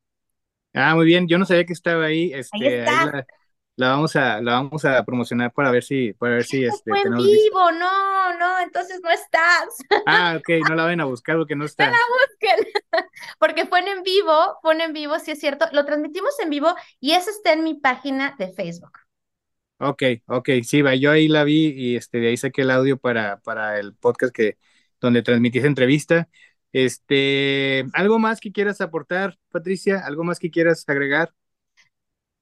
Ah, muy bien. Yo no sabía que estaba ahí. Este, ahí, la, vamos a, la vamos a promocionar para ver si, para ver si este. Fue en vivo, no, no, entonces no estás. Ah, ok, no la ven a buscar porque no está. No la busquen, porque fue en vivo, fue en vivo, sí es cierto. Lo transmitimos en vivo y eso está en mi página de Facebook. Ok, ok, sí, va, yo ahí la vi y este, de ahí saqué el audio para, para el podcast que, donde transmití esa entrevista. Este, ¿algo más que quieras aportar, Patricia? ¿Algo más que quieras agregar?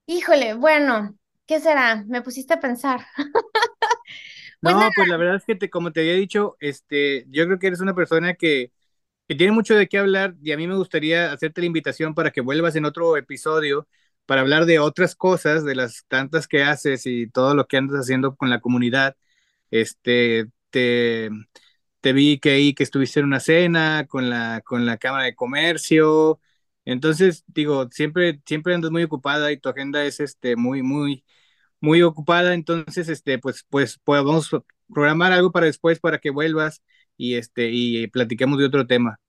Híjole, bueno, ¿qué será? Me pusiste a pensar. pues no, pues la verdad es que te, como te había dicho, este, yo creo que eres una persona que, que tiene mucho de qué hablar y a mí me gustaría hacerte la invitación para que vuelvas en otro episodio para hablar de otras cosas, de las tantas que haces y todo lo que andas haciendo con la comunidad. Este, te, vi que ahí que estuviste en una cena con la, con la Cámara de Comercio. Entonces, digo, siempre, siempre andas muy ocupada y tu agenda es este, muy, muy, muy ocupada. Entonces, este, pues, pues podemos programar algo para después para que vuelvas y este, y platiquemos de otro tema.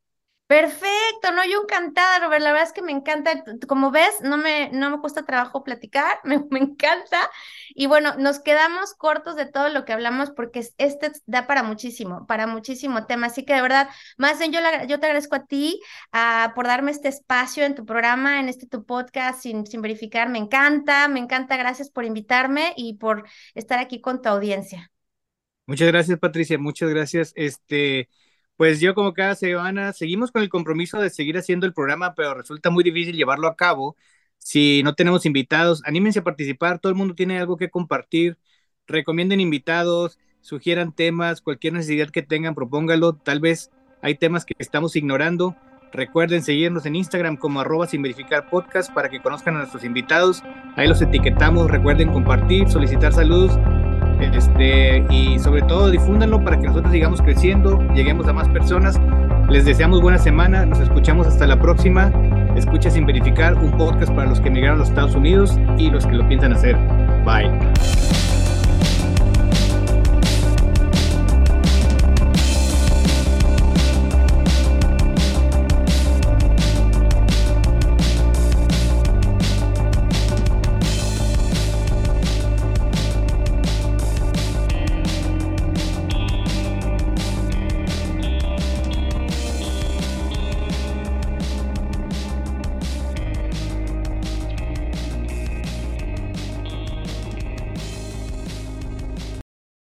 Perfecto, no, yo encantada, Robert, la verdad es que me encanta, como ves, no me, no me cuesta trabajo platicar, me, me, encanta. Y bueno, nos quedamos cortos de todo lo que hablamos porque este da para muchísimo, para muchísimo tema. Así que de verdad, más bien yo, la, yo te agradezco a ti por darme este espacio en tu programa, en este tu podcast, sin, sin verificar. Me encanta, me encanta, gracias por invitarme y por estar aquí con tu audiencia. Muchas gracias, Patricia, muchas gracias. Este pues yo como cada semana seguimos con el compromiso de seguir haciendo el programa, pero resulta muy difícil llevarlo a cabo si no tenemos invitados. Anímense a participar, todo el mundo tiene algo que compartir. Recomienden invitados, sugieran temas, cualquier necesidad que tengan, propóngalo. Tal vez hay temas que estamos ignorando. Recuerden seguirnos en Instagram como arroba sin verificar podcast para que conozcan a nuestros invitados. Ahí los etiquetamos. Recuerden compartir, solicitar saludos este, y sobre todo difúndanlo para que nosotros sigamos creciendo, lleguemos a más personas. Les deseamos buena semana, nos escuchamos hasta la próxima. Escucha sin verificar un podcast para los que emigraron a los Estados Unidos y los que lo piensan hacer. Bye.